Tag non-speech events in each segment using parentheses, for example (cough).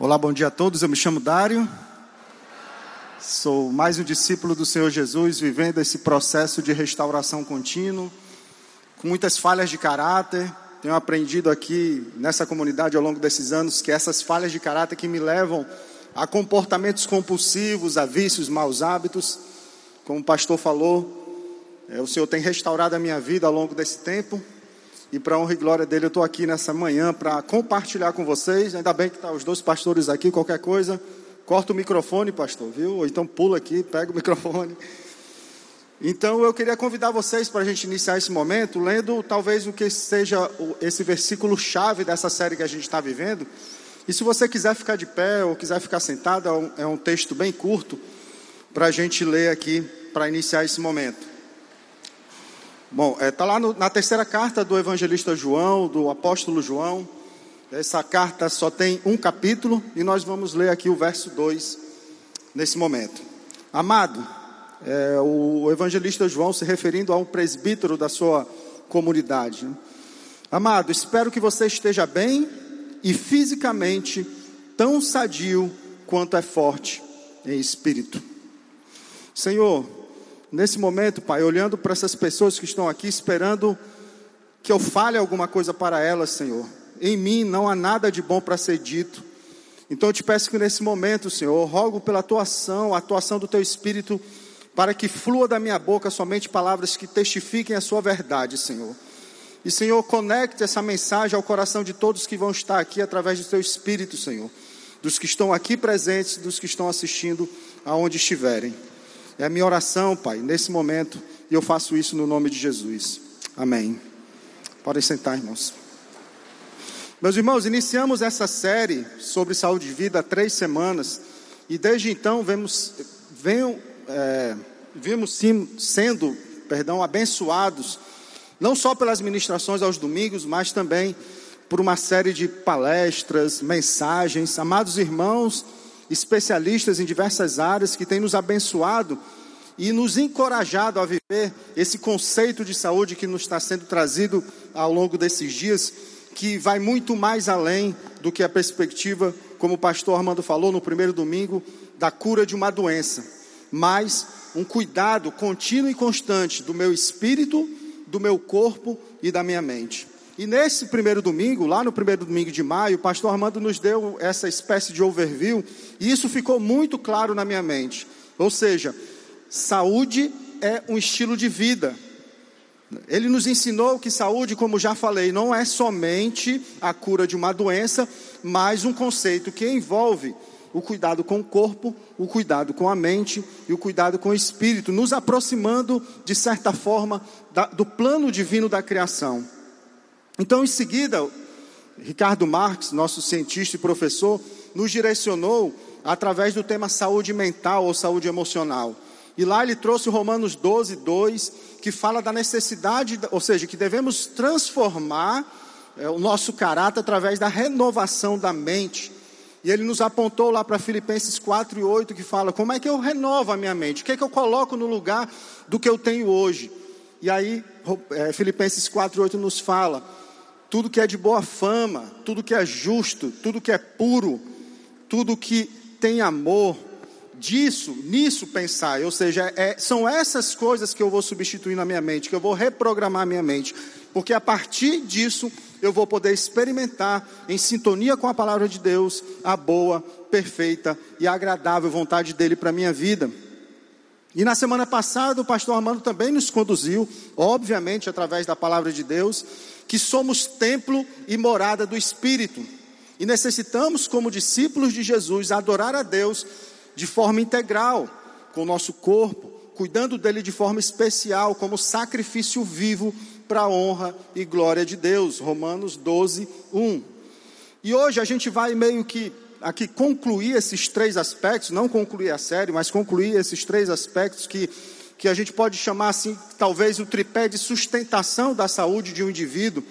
Olá, bom dia a todos. Eu me chamo Dário. Sou mais um discípulo do Senhor Jesus, vivendo esse processo de restauração contínuo, com muitas falhas de caráter. Tenho aprendido aqui nessa comunidade ao longo desses anos que essas falhas de caráter que me levam a comportamentos compulsivos, a vícios, maus hábitos. Como o pastor falou, é, o Senhor tem restaurado a minha vida ao longo desse tempo. E para honra e glória dele, eu estou aqui nessa manhã para compartilhar com vocês. Ainda bem que estão tá os dois pastores aqui, qualquer coisa, corta o microfone, pastor, viu? Ou então pula aqui, pega o (laughs) microfone. Então eu queria convidar vocês para a gente iniciar esse momento lendo talvez o que seja esse versículo chave dessa série que a gente está vivendo. E se você quiser ficar de pé ou quiser ficar sentado, é um, é um texto bem curto para a gente ler aqui para iniciar esse momento. Bom, está é, tá lá no, na terceira carta do evangelista João, do apóstolo João. Essa carta só tem um capítulo e nós vamos ler aqui o verso 2 nesse momento. Amado, é, o evangelista João se referindo a um presbítero da sua comunidade. Né? Amado, espero que você esteja bem e fisicamente tão sadio quanto é forte em espírito. Senhor, nesse momento, Pai, olhando para essas pessoas que estão aqui esperando que eu fale alguma coisa para elas, Senhor. Em mim não há nada de bom para ser dito. Então eu te peço que nesse momento, Senhor, rogo pela tua ação, a atuação do teu espírito, para que flua da minha boca somente palavras que testifiquem a sua verdade, Senhor. E, Senhor, conecte essa mensagem ao coração de todos que vão estar aqui através do teu espírito, Senhor. Dos que estão aqui presentes, dos que estão assistindo aonde estiverem. É a minha oração, Pai, nesse momento, e eu faço isso no nome de Jesus. Amém. Podem sentar, irmãos. Meus irmãos, iniciamos essa série sobre saúde de vida há três semanas, e desde então vemos, é, vimos sim, sendo perdão, abençoados, não só pelas ministrações aos domingos, mas também por uma série de palestras, mensagens. Amados irmãos, especialistas em diversas áreas que têm nos abençoado e nos encorajado a viver esse conceito de saúde que nos está sendo trazido ao longo desses dias, que vai muito mais além do que a perspectiva, como o pastor Armando falou no primeiro domingo, da cura de uma doença, mas um cuidado contínuo e constante do meu espírito, do meu corpo e da minha mente. E nesse primeiro domingo, lá no primeiro domingo de maio, o pastor Armando nos deu essa espécie de overview, e isso ficou muito claro na minha mente. Ou seja, saúde é um estilo de vida. Ele nos ensinou que saúde, como já falei, não é somente a cura de uma doença, mas um conceito que envolve o cuidado com o corpo, o cuidado com a mente e o cuidado com o espírito, nos aproximando, de certa forma, da, do plano divino da criação. Então, em seguida, Ricardo Marques, nosso cientista e professor, nos direcionou através do tema saúde mental ou saúde emocional. E lá ele trouxe Romanos 12, 2, que fala da necessidade, ou seja, que devemos transformar é, o nosso caráter através da renovação da mente. E ele nos apontou lá para Filipenses 4 e 8, que fala: como é que eu renovo a minha mente? O que é que eu coloco no lugar do que eu tenho hoje? E aí, é, Filipenses 4 e 8 nos fala tudo que é de boa fama, tudo que é justo, tudo que é puro, tudo que tem amor, disso, nisso pensar, ou seja, é, são essas coisas que eu vou substituir na minha mente, que eu vou reprogramar minha mente, porque a partir disso eu vou poder experimentar, em sintonia com a palavra de Deus, a boa, perfeita e agradável vontade dele para a minha vida. E na semana passada o pastor Armando também nos conduziu, obviamente através da palavra de Deus, que somos templo e morada do Espírito. E necessitamos, como discípulos de Jesus, adorar a Deus de forma integral, com o nosso corpo, cuidando dele de forma especial, como sacrifício vivo para a honra e glória de Deus. Romanos 12, 1. E hoje a gente vai meio que aqui concluir esses três aspectos, não concluir a série, mas concluir esses três aspectos que que a gente pode chamar assim, talvez o tripé de sustentação da saúde de um indivíduo.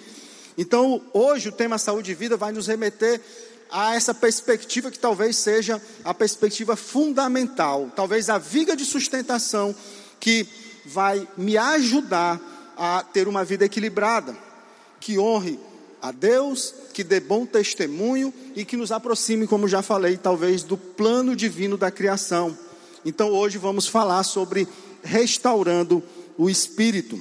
Então, hoje o tema saúde e vida vai nos remeter a essa perspectiva que talvez seja a perspectiva fundamental, talvez a viga de sustentação que vai me ajudar a ter uma vida equilibrada, que honre a Deus, que dê bom testemunho e que nos aproxime, como já falei, talvez do plano divino da criação. Então hoje vamos falar sobre restaurando o espírito.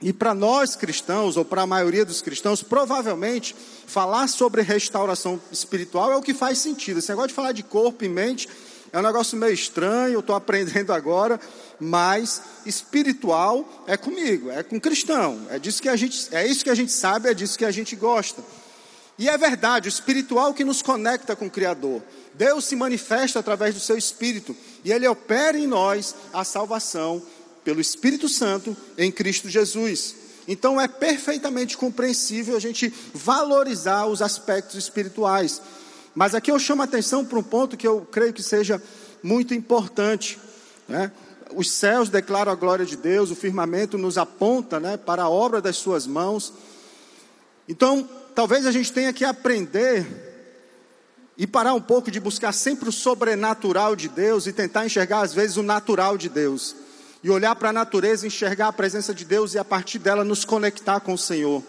E para nós cristãos, ou para a maioria dos cristãos, provavelmente falar sobre restauração espiritual é o que faz sentido. Esse negócio de falar de corpo e mente é um negócio meio estranho, eu estou aprendendo (laughs) agora, mas espiritual é comigo, é com cristão. É disso que a gente, é isso que a gente sabe, é disso que a gente gosta. E é verdade, o espiritual que nos conecta com o Criador. Deus se manifesta através do seu Espírito e Ele opera em nós a salvação pelo Espírito Santo em Cristo Jesus. Então é perfeitamente compreensível a gente valorizar os aspectos espirituais. Mas aqui eu chamo a atenção para um ponto que eu creio que seja muito importante. Né? Os céus declaram a glória de Deus, o firmamento nos aponta né, para a obra das suas mãos. Então, talvez a gente tenha que aprender e parar um pouco de buscar sempre o sobrenatural de Deus e tentar enxergar às vezes o natural de Deus e olhar para a natureza, enxergar a presença de Deus e a partir dela nos conectar com o Senhor.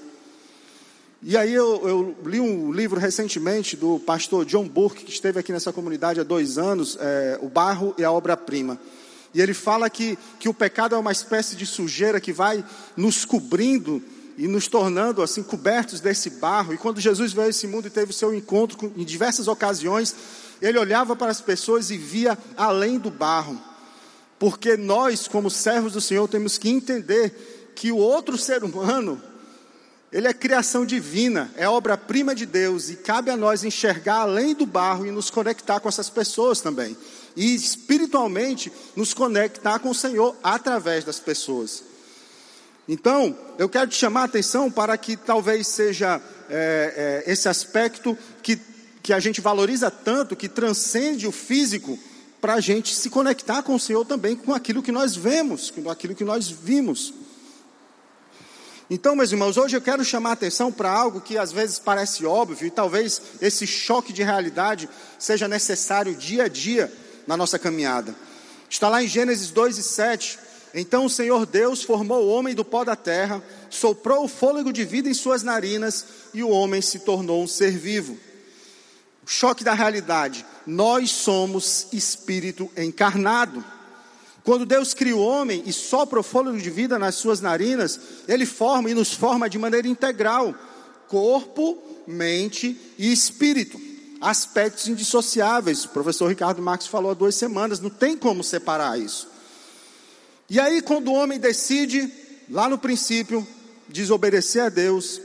E aí eu, eu li um livro recentemente do pastor John Burke, que esteve aqui nessa comunidade há dois anos, é, O Barro e a Obra-Prima. E ele fala que, que o pecado é uma espécie de sujeira que vai nos cobrindo e nos tornando assim cobertos desse barro. E quando Jesus veio a esse mundo e teve o seu encontro com, em diversas ocasiões, ele olhava para as pessoas e via além do barro. Porque nós, como servos do Senhor, temos que entender que o outro ser humano, ele é criação divina, é obra-prima de Deus e cabe a nós enxergar além do barro e nos conectar com essas pessoas também. E espiritualmente nos conectar com o Senhor através das pessoas. Então, eu quero te chamar a atenção para que talvez seja é, é, esse aspecto que, que a gente valoriza tanto, que transcende o físico, para a gente se conectar com o Senhor também, com aquilo que nós vemos, com aquilo que nós vimos. Então, meus irmãos, hoje eu quero chamar a atenção para algo que às vezes parece óbvio e talvez esse choque de realidade seja necessário dia a dia na nossa caminhada. Está lá em Gênesis 2 e 7. Então o Senhor Deus formou o homem do pó da terra, soprou o fôlego de vida em suas narinas e o homem se tornou um ser vivo. O choque da realidade. Nós somos espírito encarnado. Quando Deus cria o homem e sopra o fôlego de vida nas suas narinas, Ele forma e nos forma de maneira integral corpo, mente e espírito. Aspectos indissociáveis. O professor Ricardo Marques falou há duas semanas, não tem como separar isso. E aí, quando o homem decide, lá no princípio, desobedecer a Deus,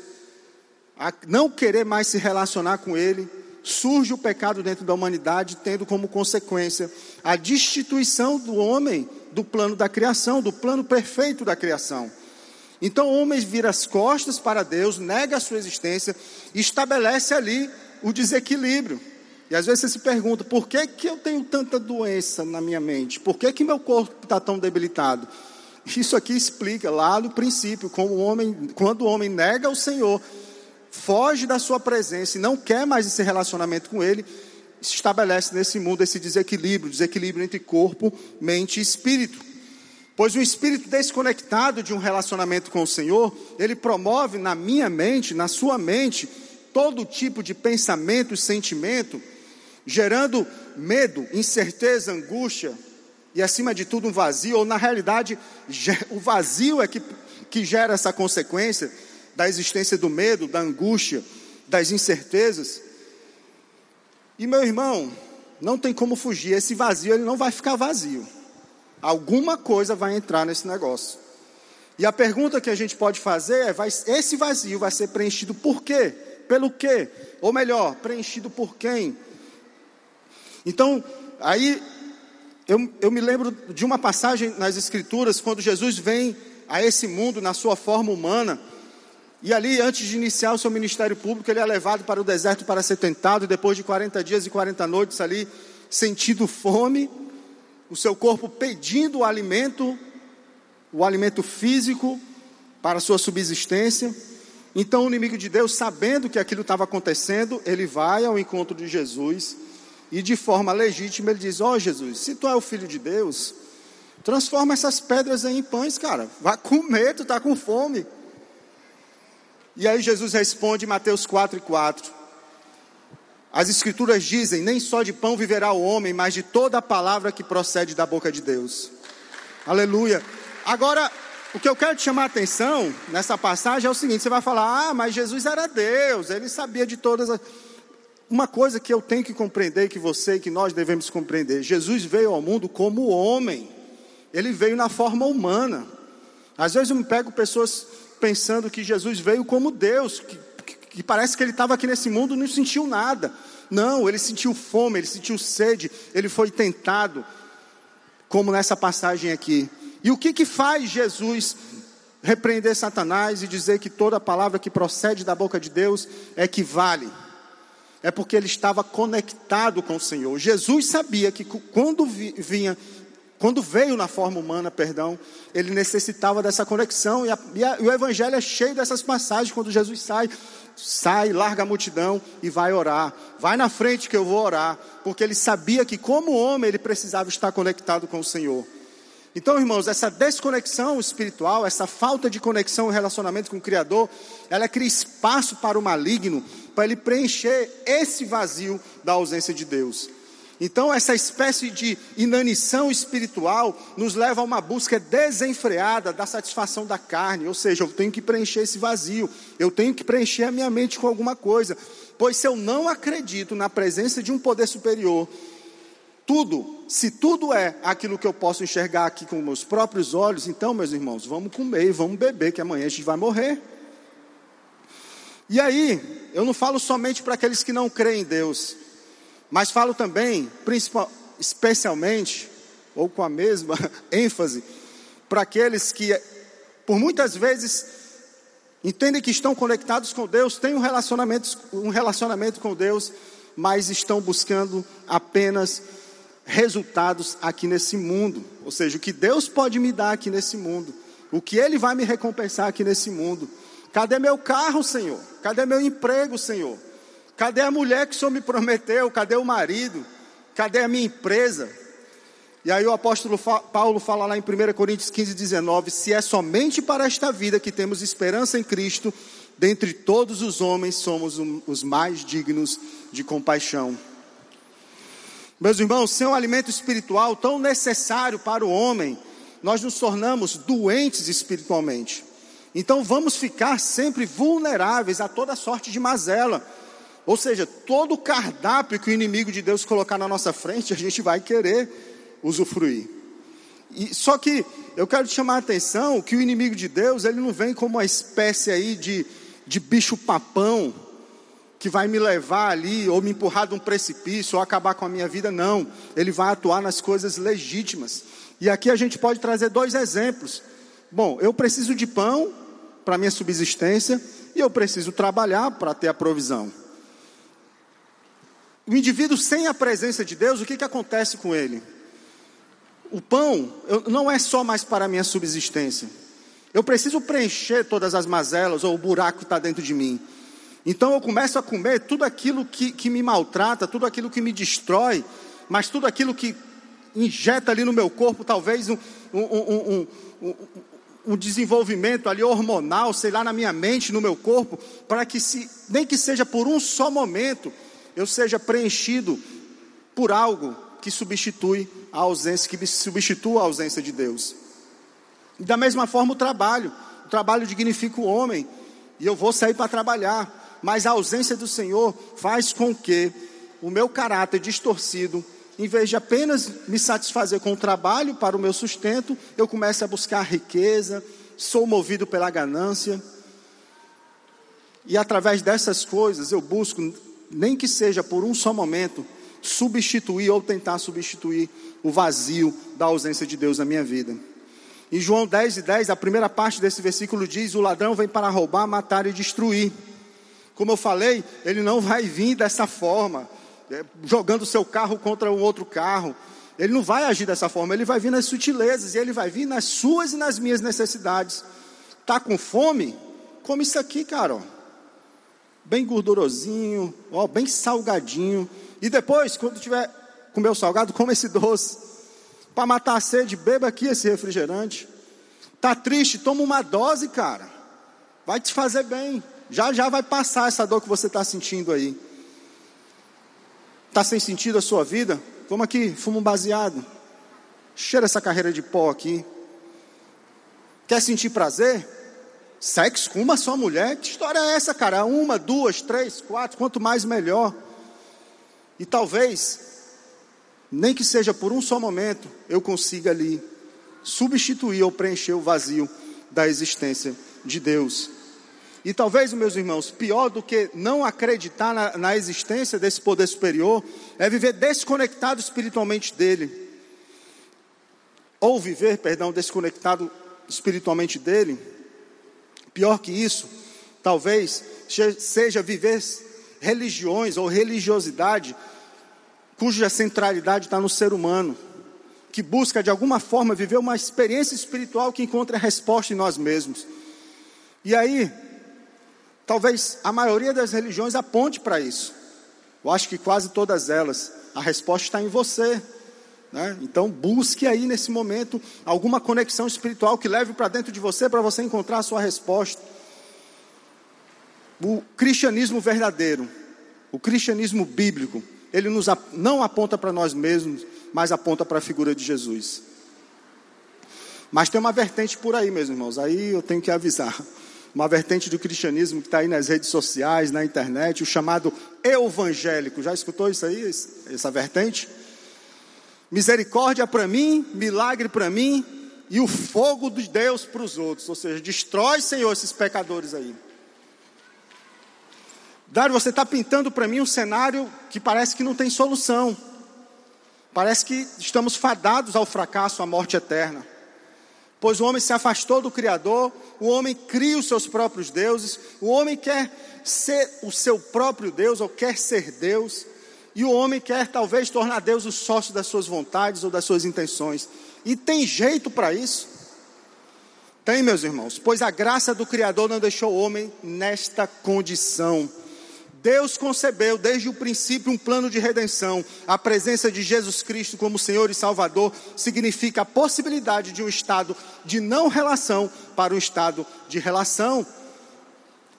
a não querer mais se relacionar com Ele, surge o pecado dentro da humanidade, tendo como consequência a destituição do homem do plano da criação, do plano perfeito da criação. Então o homem vira as costas para Deus, nega a sua existência e estabelece ali o desequilíbrio. E às vezes você se pergunta, por que, que eu tenho tanta doença na minha mente? Por que, que meu corpo está tão debilitado? Isso aqui explica lá no princípio, como o homem, quando o homem nega o Senhor, foge da sua presença e não quer mais esse relacionamento com Ele, se estabelece nesse mundo esse desequilíbrio, desequilíbrio entre corpo, mente e espírito. Pois o espírito desconectado de um relacionamento com o Senhor, ele promove na minha mente, na sua mente, todo tipo de pensamento e sentimento, gerando medo, incerteza, angústia e, acima de tudo, um vazio, ou na realidade, o vazio é que, que gera essa consequência da existência do medo, da angústia, das incertezas. E meu irmão, não tem como fugir, esse vazio ele não vai ficar vazio. Alguma coisa vai entrar nesse negócio. E a pergunta que a gente pode fazer é: vai, esse vazio vai ser preenchido por quê? Pelo quê? Ou melhor, preenchido por quem? Então, aí eu, eu me lembro de uma passagem nas Escrituras, quando Jesus vem a esse mundo na sua forma humana. E ali, antes de iniciar o seu ministério público, ele é levado para o deserto para ser tentado, e depois de 40 dias e 40 noites ali, sentindo fome, o seu corpo pedindo o alimento, o alimento físico para a sua subsistência. Então, o inimigo de Deus, sabendo que aquilo estava acontecendo, ele vai ao encontro de Jesus e, de forma legítima, ele diz: Ó oh, Jesus, se tu é o filho de Deus, transforma essas pedras em pães, cara. Vai comer, tu está com fome. E aí Jesus responde em Mateus 4 e 4. As escrituras dizem: nem só de pão viverá o homem, mas de toda a palavra que procede da boca de Deus. Aleluia. Agora, o que eu quero te chamar a atenção nessa passagem é o seguinte: você vai falar, ah, mas Jesus era Deus, ele sabia de todas as. Uma coisa que eu tenho que compreender, que você e que nós devemos compreender: Jesus veio ao mundo como homem, ele veio na forma humana. Às vezes eu me pego pessoas pensando que Jesus veio como Deus, que, que, parece que ele estava aqui nesse mundo e não sentiu nada. Não, ele sentiu fome, ele sentiu sede, ele foi tentado, como nessa passagem aqui. E o que, que faz Jesus repreender Satanás e dizer que toda palavra que procede da boca de Deus é que vale? É porque ele estava conectado com o Senhor. Jesus sabia que quando vinha quando veio na forma humana, perdão, ele necessitava dessa conexão, e, a, e, a, e, o Evangelho é cheio dessas passagens, quando Jesus sai, sai, larga a multidão e vai orar, vai na frente que eu vou orar, porque ele sabia que como homem ele precisava estar conectado com o Senhor. Então, irmãos, essa desconexão espiritual, essa falta de conexão e relacionamento com o Criador, ela cria espaço para o maligno, para ele preencher esse vazio da ausência de Deus. Então, essa espécie de inanição espiritual nos leva a uma busca desenfreada da satisfação da carne, ou seja, eu tenho que preencher esse vazio, eu tenho que preencher a minha mente com alguma coisa, pois se eu não acredito na presença de um poder superior, tudo, se tudo é aquilo que eu posso enxergar aqui com meus próprios olhos, então, meus irmãos, vamos comer e vamos beber, que amanhã a gente vai morrer. E aí, eu não falo somente para aqueles que não creem em Deus, mas falo também, especialmente, ou com a mesma (laughs) ênfase, para aqueles que, por muitas vezes, entendem que estão conectados com Deus, têm um relacionamento, um relacionamento com Deus, mas estão buscando apenas resultados aqui nesse mundo. Ou seja, o que Deus pode me dar aqui nesse mundo, o que Ele vai me recompensar aqui nesse mundo. Cadê meu carro, Senhor? Cadê meu emprego, Senhor? Cadê a mulher que o Senhor me prometeu? Cadê o marido? Cadê a minha empresa? E aí o apóstolo Paulo fala lá em 1 Coríntios 15, 19: Se é somente para esta vida que temos esperança em Cristo, dentre todos os homens somos os mais dignos de compaixão. Meus irmãos, sem um alimento espiritual tão necessário para o homem, nós nos tornamos doentes espiritualmente. Então vamos ficar sempre vulneráveis a toda sorte de mazela ou seja, todo o cardápio que o inimigo de Deus colocar na nossa frente, a gente vai querer usufruir. E, só que eu quero te chamar a atenção que o inimigo de Deus, ele não vem como uma espécie aí de, de bicho papão que vai me levar ali ou me empurrar de um precipício ou acabar com a minha vida, não. Ele vai atuar nas coisas legítimas. E aqui a gente pode trazer dois exemplos. Bom, eu preciso de pão para minha subsistência e eu preciso trabalhar para ter a provisão o indivíduo sem a presença de Deus, o que, que acontece com ele? O pão não é só mais para a minha subsistência. Eu preciso preencher todas as mazelas ou o buraco que está dentro de mim. Então eu começo a comer tudo aquilo que, que me maltrata, tudo aquilo que me destrói, mas tudo aquilo que injeta ali no meu corpo, talvez um, um, um, um, desenvolvimento ali hormonal, sei lá, na minha mente, no meu corpo, para que se, nem que seja por um só momento, eu seja preenchido por algo que substitui a ausência, que substitua a ausência de Deus. E da mesma forma o trabalho. O trabalho dignifica o homem. E eu vou sair para trabalhar. Mas a ausência do Senhor faz com que o meu caráter distorcido, em vez de apenas me satisfazer com o trabalho para o meu sustento, eu comece a buscar riqueza, sou movido pela ganância. E através dessas coisas eu busco nem que seja por um só momento, substituir ou tentar substituir o vazio da ausência de Deus na minha vida. Em João 10 e 10, a primeira parte desse versículo diz: O ladrão vem para roubar, matar e destruir. Como eu falei, ele não vai vir dessa forma, é, jogando seu carro contra um outro carro. Ele não vai agir dessa forma, ele vai vir nas sutilezas, e ele vai vir nas suas e nas minhas necessidades. Está com fome? Come isso aqui, cara bem gordurosinho, ó, bem salgadinho. E depois, quando tiver comer o salgado, come esse doce. Para matar a sede, beba aqui esse refrigerante. Tá triste, toma uma dose, cara. Vai te fazer bem. Já já vai passar essa dor que você está sentindo aí. Está sem sentido a sua vida? Vamos aqui, fuma um baseado. Cheira essa carreira de pó aqui. Quer sentir prazer? Sexo com uma só mulher? Que história é essa, cara? Uma, duas, três, quatro, quanto mais melhor. E talvez, nem que seja por um só momento, eu consiga ali substituir ou preencher o vazio da existência de Deus. E talvez, meus irmãos, pior do que não acreditar na, na, existência desse poder superior é viver desconectado espiritualmente dele. Ou viver, perdão, desconectado espiritualmente dele. Pior que isso, talvez seja viver religiões ou religiosidade cuja centralidade está no ser humano, que busca de alguma forma viver uma experiência espiritual que encontra resposta em nós mesmos. E aí, talvez a maioria das religiões aponte para isso. Eu acho que quase todas elas. A resposta está em você. Né? Então, busque aí nesse momento alguma conexão espiritual que leve para dentro de você para você encontrar a sua resposta. O cristianismo verdadeiro, o cristianismo bíblico, ele nos, não aponta para nós mesmos, mas aponta para a figura de Jesus. Mas tem uma vertente por aí, meus irmãos, aí eu tenho que avisar. Uma vertente do cristianismo que está aí nas redes sociais, na internet, o chamado evangélico. Já escutou isso aí, essa vertente? Misericórdia para mim, milagre para mim e o fogo de Deus para os outros. Ou seja, destrói, Senhor, esses pecadores aí. Dário, você está pintando para mim um cenário que parece que não tem solução. Parece que estamos fadados ao fracasso, à morte eterna. Pois o homem se afastou do Criador, o homem cria os seus próprios deuses, o homem quer ser o seu próprio Deus ou quer ser Deus, e o homem quer talvez tornar Deus o sócio das suas vontades ou das suas intenções. E tem jeito para isso? Tem, meus irmãos, pois a graça do Criador não deixou o homem nesta condição. Deus concebeu desde o princípio um plano de redenção. A presença de Jesus Cristo como Senhor e Salvador significa a possibilidade de um estado de não relação para um estado de relação.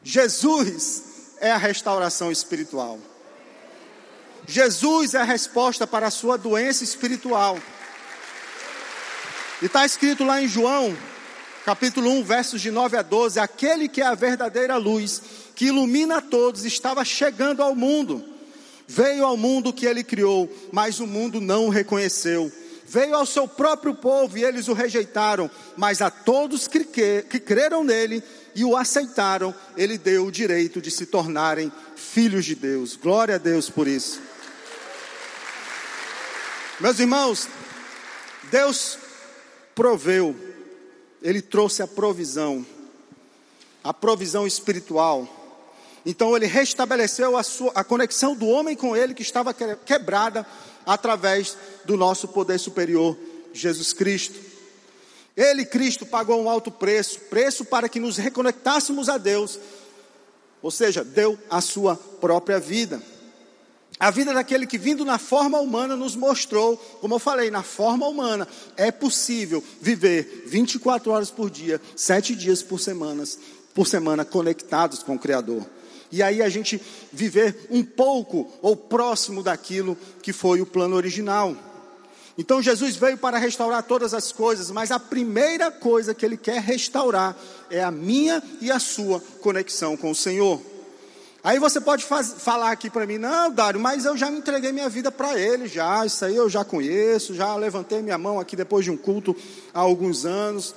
Jesus é a restauração espiritual. Jesus é a resposta para a sua doença espiritual. E está escrito lá em João, capítulo 1, versos de 9 a 12: aquele que é a verdadeira luz que ilumina a todos, estava chegando ao mundo. Veio ao mundo que ele criou, mas o mundo não o reconheceu. Veio ao seu próprio povo e eles o rejeitaram, mas a todos que, que, que creram nele e o aceitaram, ele deu o direito de se tornarem filhos de Deus. Glória a Deus por isso. Meus irmãos, Deus proveu, Ele trouxe a provisão, a provisão espiritual então ele restabeleceu a, sua, a conexão do homem com ele que estava quebrada através do nosso poder superior, Jesus Cristo. Ele, Cristo, pagou um alto preço preço para que nos reconectássemos a Deus, ou seja, deu a sua própria vida. A vida daquele que, vindo na forma humana, nos mostrou, como eu falei, na forma humana, é possível viver 24 horas por dia, sete dias por semana, por semana conectados com o Criador e aí a gente viver um pouco ou próximo daquilo que foi o plano original. Então Jesus veio para restaurar todas as coisas, mas a primeira coisa que ele quer restaurar é a minha e a sua conexão com o Senhor. Aí você pode faz, falar aqui para mim, não, Dário, mas eu já entreguei minha vida para Ele, já, isso aí eu já conheço, já levantei minha mão aqui depois de um culto há alguns anos.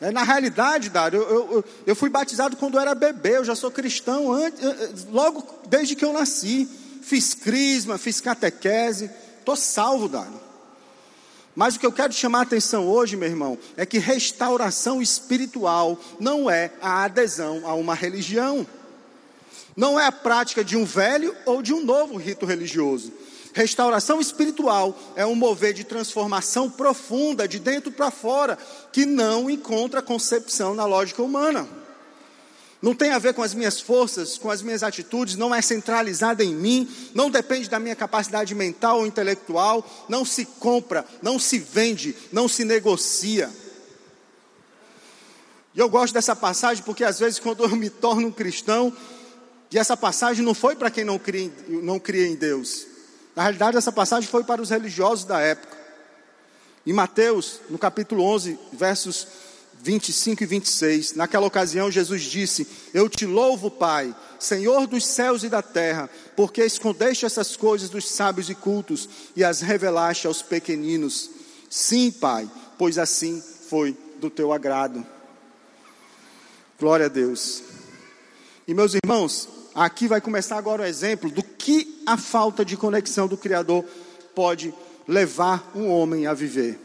É, na realidade, Dário, eu, eu, eu, fui batizado quando eu era bebê, eu já sou cristão antes, eh, eh, logo desde que eu nasci. Fiz crisma, fiz catequese, estou salvo, Dário. Mas o que eu quero chamar a atenção hoje, meu irmão, é que restauração espiritual não é a adesão a uma religião, não é a prática de um velho ou de um novo rito religioso. Restauração espiritual é um mover de transformação profunda, de dentro para fora, que não encontra concepção na lógica humana. Não tem a ver com as minhas forças, com as minhas atitudes, não é centralizada em mim, não depende da minha capacidade mental ou intelectual, não se compra, não se vende, não se negocia. E eu gosto dessa passagem porque às vezes quando eu me torno um cristão, E essa passagem não foi para quem não cria, não cria em Deus. Na realidade, essa passagem foi para os religiosos da época. Em Mateus, no capítulo 11, versos 25 e 26, naquela ocasião, Jesus disse: Eu te louvo, Pai, Senhor dos céus e da terra, porque escondeste essas coisas dos sábios e cultos e as revelaste aos pequeninos. Sim, Pai, pois assim foi do teu agrado. Glória a Deus. E meus irmãos, aqui vai começar agora o exemplo do que a falta de conexão do Criador pode levar um homem a viver.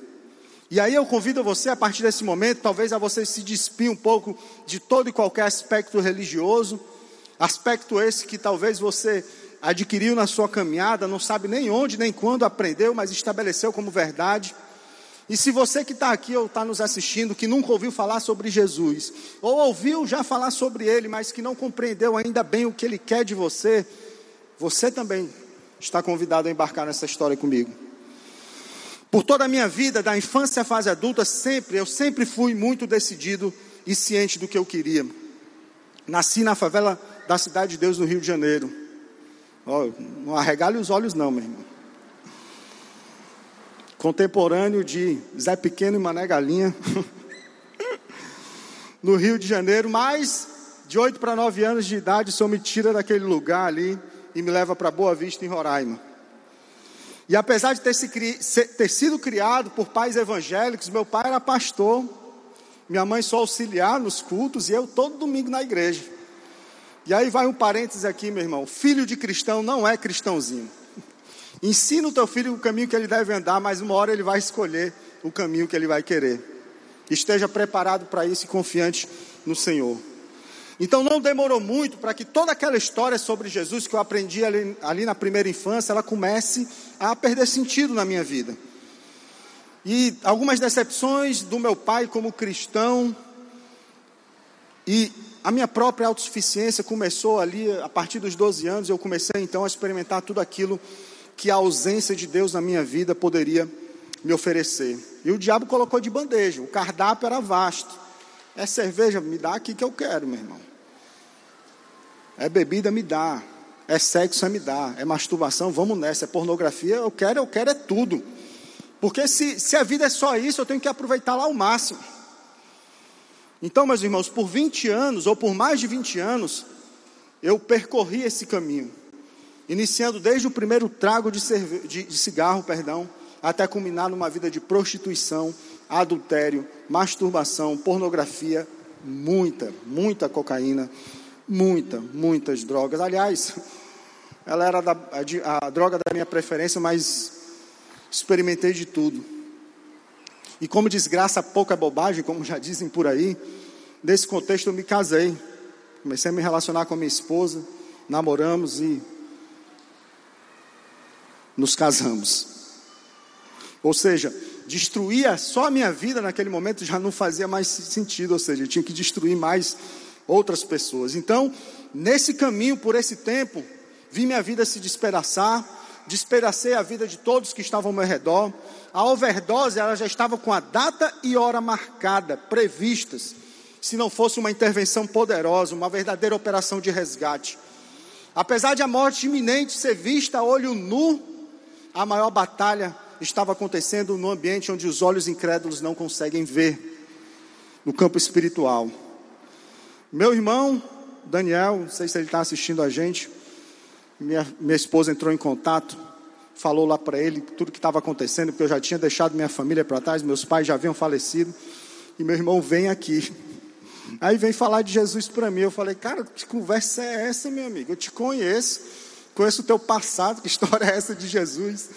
E aí eu convido você, a partir desse momento, talvez a você se despir um pouco de todo e qualquer aspecto religioso, aspecto esse que talvez você adquiriu na sua caminhada, não sabe nem onde nem quando aprendeu, mas estabeleceu como verdade. E se você que está aqui ou está nos assistindo, que nunca ouviu falar sobre Jesus, ou ouviu já falar sobre Ele, mas que não compreendeu ainda bem o que Ele quer de você, você também está convidado a embarcar nessa história comigo. Por toda a minha vida, da infância à fase adulta, sempre, eu sempre fui muito decidido e ciente do que eu queria. Nasci na favela da Cidade de Deus, no Rio de Janeiro. Oh, não arregale os olhos, não, meu irmão contemporâneo de Zé Pequeno e Mané Galinha, (laughs) no Rio de Janeiro, mas de 8 para 9 anos de idade, o Senhor me tira daquele lugar ali e me leva para Boa Vista, em Roraima. E apesar de ter, se, ter sido criado por pais evangélicos, meu pai era pastor, minha mãe só auxiliar nos cultos e eu todo domingo na igreja. E aí vai um parênteses aqui, meu irmão: filho de cristão não é cristãozinho. Ensina o teu filho o caminho que ele deve andar, mas uma hora ele vai escolher o caminho que ele vai querer. Esteja preparado para isso e confiante no Senhor. Então não demorou muito para que toda aquela história sobre Jesus que eu aprendi ali, ali, na primeira infância, ela comece a perder sentido na minha vida. E algumas decepções do meu pai como cristão e a minha própria autossuficiência começou ali a partir dos 12 anos, eu comecei então a experimentar tudo aquilo que a ausência de Deus na minha vida poderia me oferecer. E o diabo colocou de bandeja, o cardápio era vasto. É cerveja, me dá aqui que eu quero, meu irmão. É bebida, me dá. É sexo, é me dá. É masturbação, vamos nessa. É pornografia, eu quero, eu quero é tudo. Porque se, se a vida é só isso, eu tenho que aproveitar lá ao máximo. Então, meus irmãos, por 20 anos, ou por mais de 20 anos, eu percorri esse caminho iniciando desde o primeiro trago de, de, de cigarro, perdão, até culminar numa vida de prostituição, adultério, masturbação, pornografia, muita, muita cocaína, muita, muitas drogas. Aliás, (laughs) ela era da, a, a droga da minha preferência, mas experimentei de tudo. E como desgraça pouca bobagem, como já dizem por aí, nesse contexto eu me casei. Comecei a me relacionar com a minha esposa, namoramos e nos casamos. Ou seja, destruir só a minha vida naquele momento já não fazia mais sentido, ou seja, eu tinha que destruir mais outras pessoas. Então, nesse caminho, por esse tempo, vi minha vida se despedaçar, despedacei a vida de todos que estavam ao meu redor. A overdose, ela já estava com a data e hora marcada, previstas, se não fosse uma intervenção poderosa, uma verdadeira operação de resgate. Apesar de a morte iminente ser vista a olho nu, a maior batalha estava acontecendo no ambiente onde os olhos incrédulos não conseguem ver, no campo espiritual. Meu irmão, Daniel, não sei se ele está assistindo a gente, minha, minha esposa entrou em contato, falou lá para ele tudo que estava acontecendo, porque eu já tinha deixado minha família para trás, meus pais já haviam falecido, e meu irmão vem aqui. Aí vem falar de Jesus para mim. Eu falei, cara, que conversa é essa, meu amigo? Eu te conheço conheço o teu passado, (laughs) que história é essa de Jesus?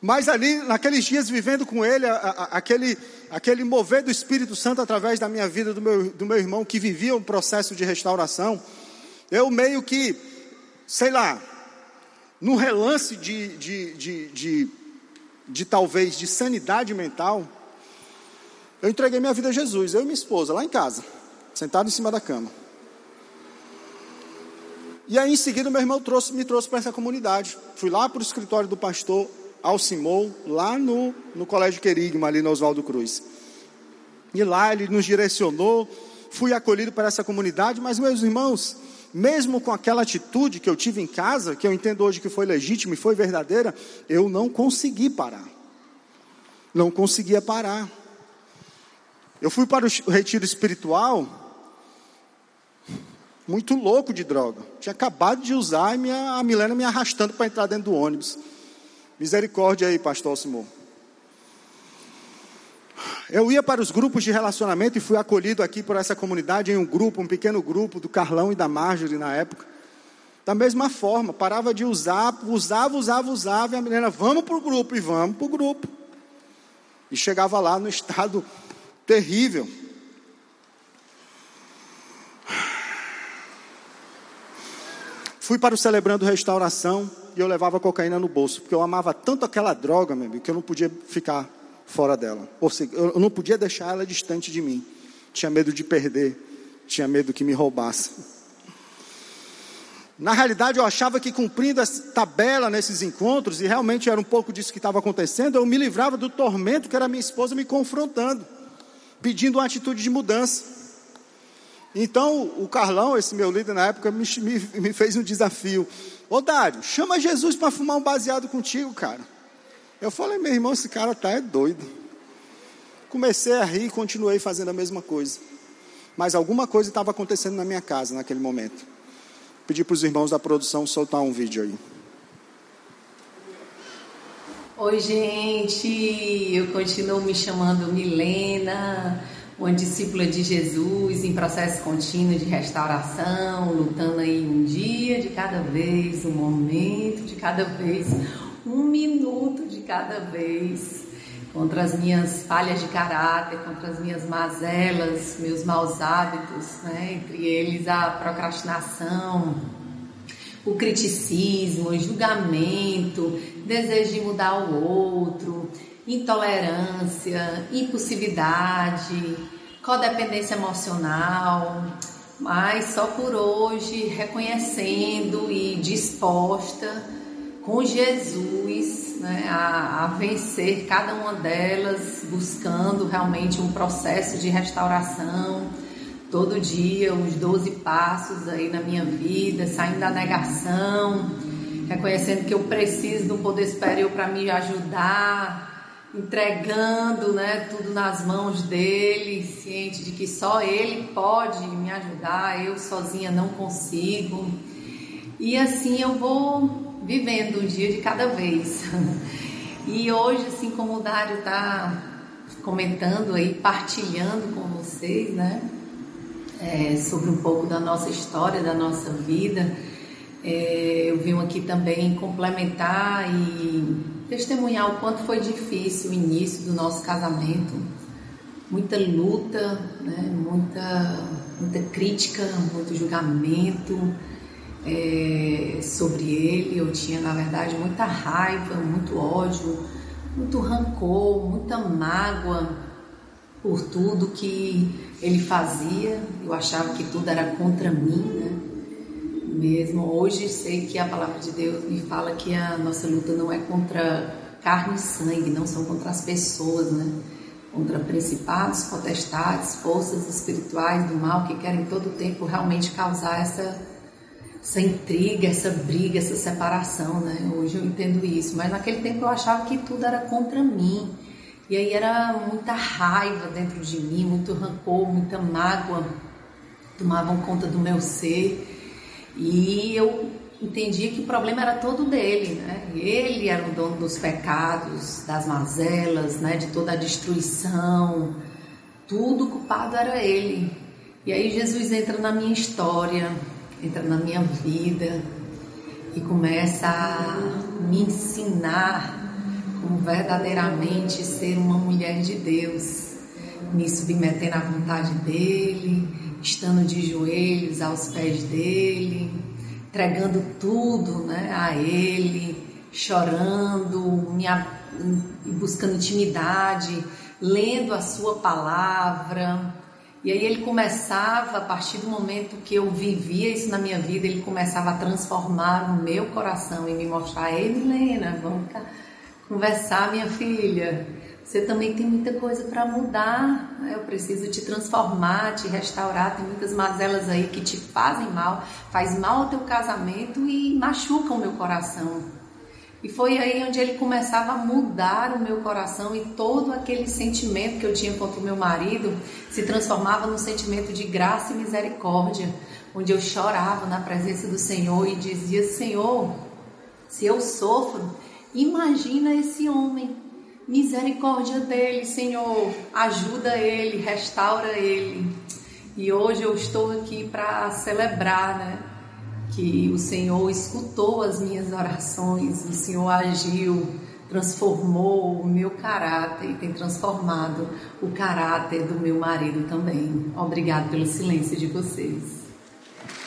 Mas ali, naqueles dias, vivendo com ele, a, a, aquele, aquele mover do Espírito Santo através da minha vida, do meu, do meu irmão que vivia um processo de restauração, eu meio que, sei lá, num relance de, de, de, de, de talvez de sanidade mental, eu entreguei minha vida a Jesus, eu e minha esposa, lá em casa, sentado em cima da cama. E aí, em seguida, meu irmão trouxe, me trouxe para essa comunidade. Fui lá para o escritório do pastor Alcimou, lá no, no Colégio Querigma, ali no Oswaldo Cruz. E lá ele nos direcionou, fui acolhido para essa comunidade, mas, meus irmãos, mesmo com aquela atitude que eu tive em casa, que eu entendo hoje que foi legítima e foi verdadeira, eu não consegui parar. Não conseguia parar. Eu fui para o retiro espiritual muito louco de droga. Tinha acabado de usar e minha, a Milena me arrastando para entrar dentro do ônibus. Misericórdia aí, pastor Simão. Eu ia para os grupos de relacionamento e fui acolhido aqui por essa comunidade em um grupo, um pequeno grupo do Carlão e da Marjorie na época. Da mesma forma, parava de usar, usava, usava, usava, e a menina, vamos para o grupo, e vamos para o grupo. E chegava lá no estado terrível. Fui para o Celebrando Restauração e eu levava cocaína no bolso, porque eu amava tanto aquela droga, meu amigo, que eu não podia ficar fora dela. Ou seja, eu não podia deixar ela distante de mim. Tinha medo de perder, tinha medo que me roubasse. Na realidade, eu achava que cumprindo essa tabela nesses encontros, e realmente era um pouco disso que estava acontecendo, eu me livrava do tormento que era minha esposa me confrontando, pedindo uma atitude de mudança. Então, o Carlão, esse meu líder na época, me, me, me fez um desafio. Ô Dário, chama Jesus para fumar um baseado contigo, cara. Eu falei, meu irmão, esse cara tá é doido. Comecei a rir e continuei fazendo a mesma coisa. Mas alguma coisa estava acontecendo na minha casa naquele momento. Pedi para os irmãos da produção soltar um vídeo aí. Oi, gente. Eu continuo me chamando Milena, uma discípula de Jesus em processo contínuo de restauração, lutando aí um dia de cada vez, um momento de cada vez um minuto de cada vez contra as minhas falhas de caráter, contra as minhas mazelas, meus maus hábitos, né? entre eles a procrastinação, o criticismo, o julgamento, desejo de mudar o outro, intolerância, impulsividade, codependência emocional, mas só por hoje reconhecendo e disposta com Jesus né, a, a, vencer cada uma delas, buscando realmente um processo de restauração. Todo dia, os 12 passos aí na minha vida, saindo da negação, reconhecendo que eu preciso do poder superior para me ajudar, entregando né, tudo nas mãos dele, ciente de que só ele pode me ajudar, eu sozinha não consigo. E assim eu vou vivendo um dia de cada vez. (laughs) E hoje, assim como o Dário está comentando aí, partilhando com vocês, né, é, sobre um pouco da nossa história, da nossa vida, é, eu vim aqui também complementar e testemunhar o quanto foi difícil o início do nosso casamento. Muita luta, né, muita, muita crítica, muito julgamento é, sobre ele. Eu tinha, na verdade, muita raiva, muito ódio, muito rancor, muita mágoa por tudo que ele fazia. Eu achava que tudo era contra mim, né? Mesmo hoje sei que a palavra de Deus me fala que a nossa luta não é contra carne e sangue, não são contra as pessoas, né? Contra principados, potestades, forças espirituais do mal que querem todo tempo realmente causar essa essa intriga, essa briga, essa separação, né? Hoje eu entendo isso, mas naquele tempo eu achava que tudo era contra mim. E aí era muita raiva dentro de mim, muito rancor, muita mágoa tomavam conta do meu ser. E eu entendia que o problema era todo dele, né? Ele era o dono dos pecados, das mazelas, né? De toda a destruição. Tudo culpado era ele. E aí Jesus entra na minha história, entra na minha vida e começa a me ensinar como verdadeiramente ser uma mulher de Deus, me submetendo à vontade dele, estando de joelhos aos pés dele, entregando tudo né, a ele, chorando, buscando intimidade, lendo a sua palavra, e aí ele começava, a partir do momento que eu vivia isso na minha vida, ele começava a transformar o meu coração e me mostrar, ei vamos conversar minha filha, Você também tem muita coisa para mudar. Né? Eu preciso te transformar, te restaurar. Tem muitas mazelas aí que te fazem mal, faz mal ao teu casamento e machucam o meu coração. E foi aí onde ele começava a mudar o meu coração e todo aquele sentimento que eu tinha contra o meu marido se transformava num sentimento de graça e misericórdia, onde eu chorava na presença do Senhor e dizia: Senhor, se eu sofro, imagina esse homem. Misericórdia dele, Senhor, ajuda ele, restaura ele. E hoje eu estou aqui para celebrar, né? que o Senhor escutou as minhas orações, o Senhor agiu, transformou o meu caráter e tem transformado o caráter do meu marido também. Obrigado pelo silêncio de vocês.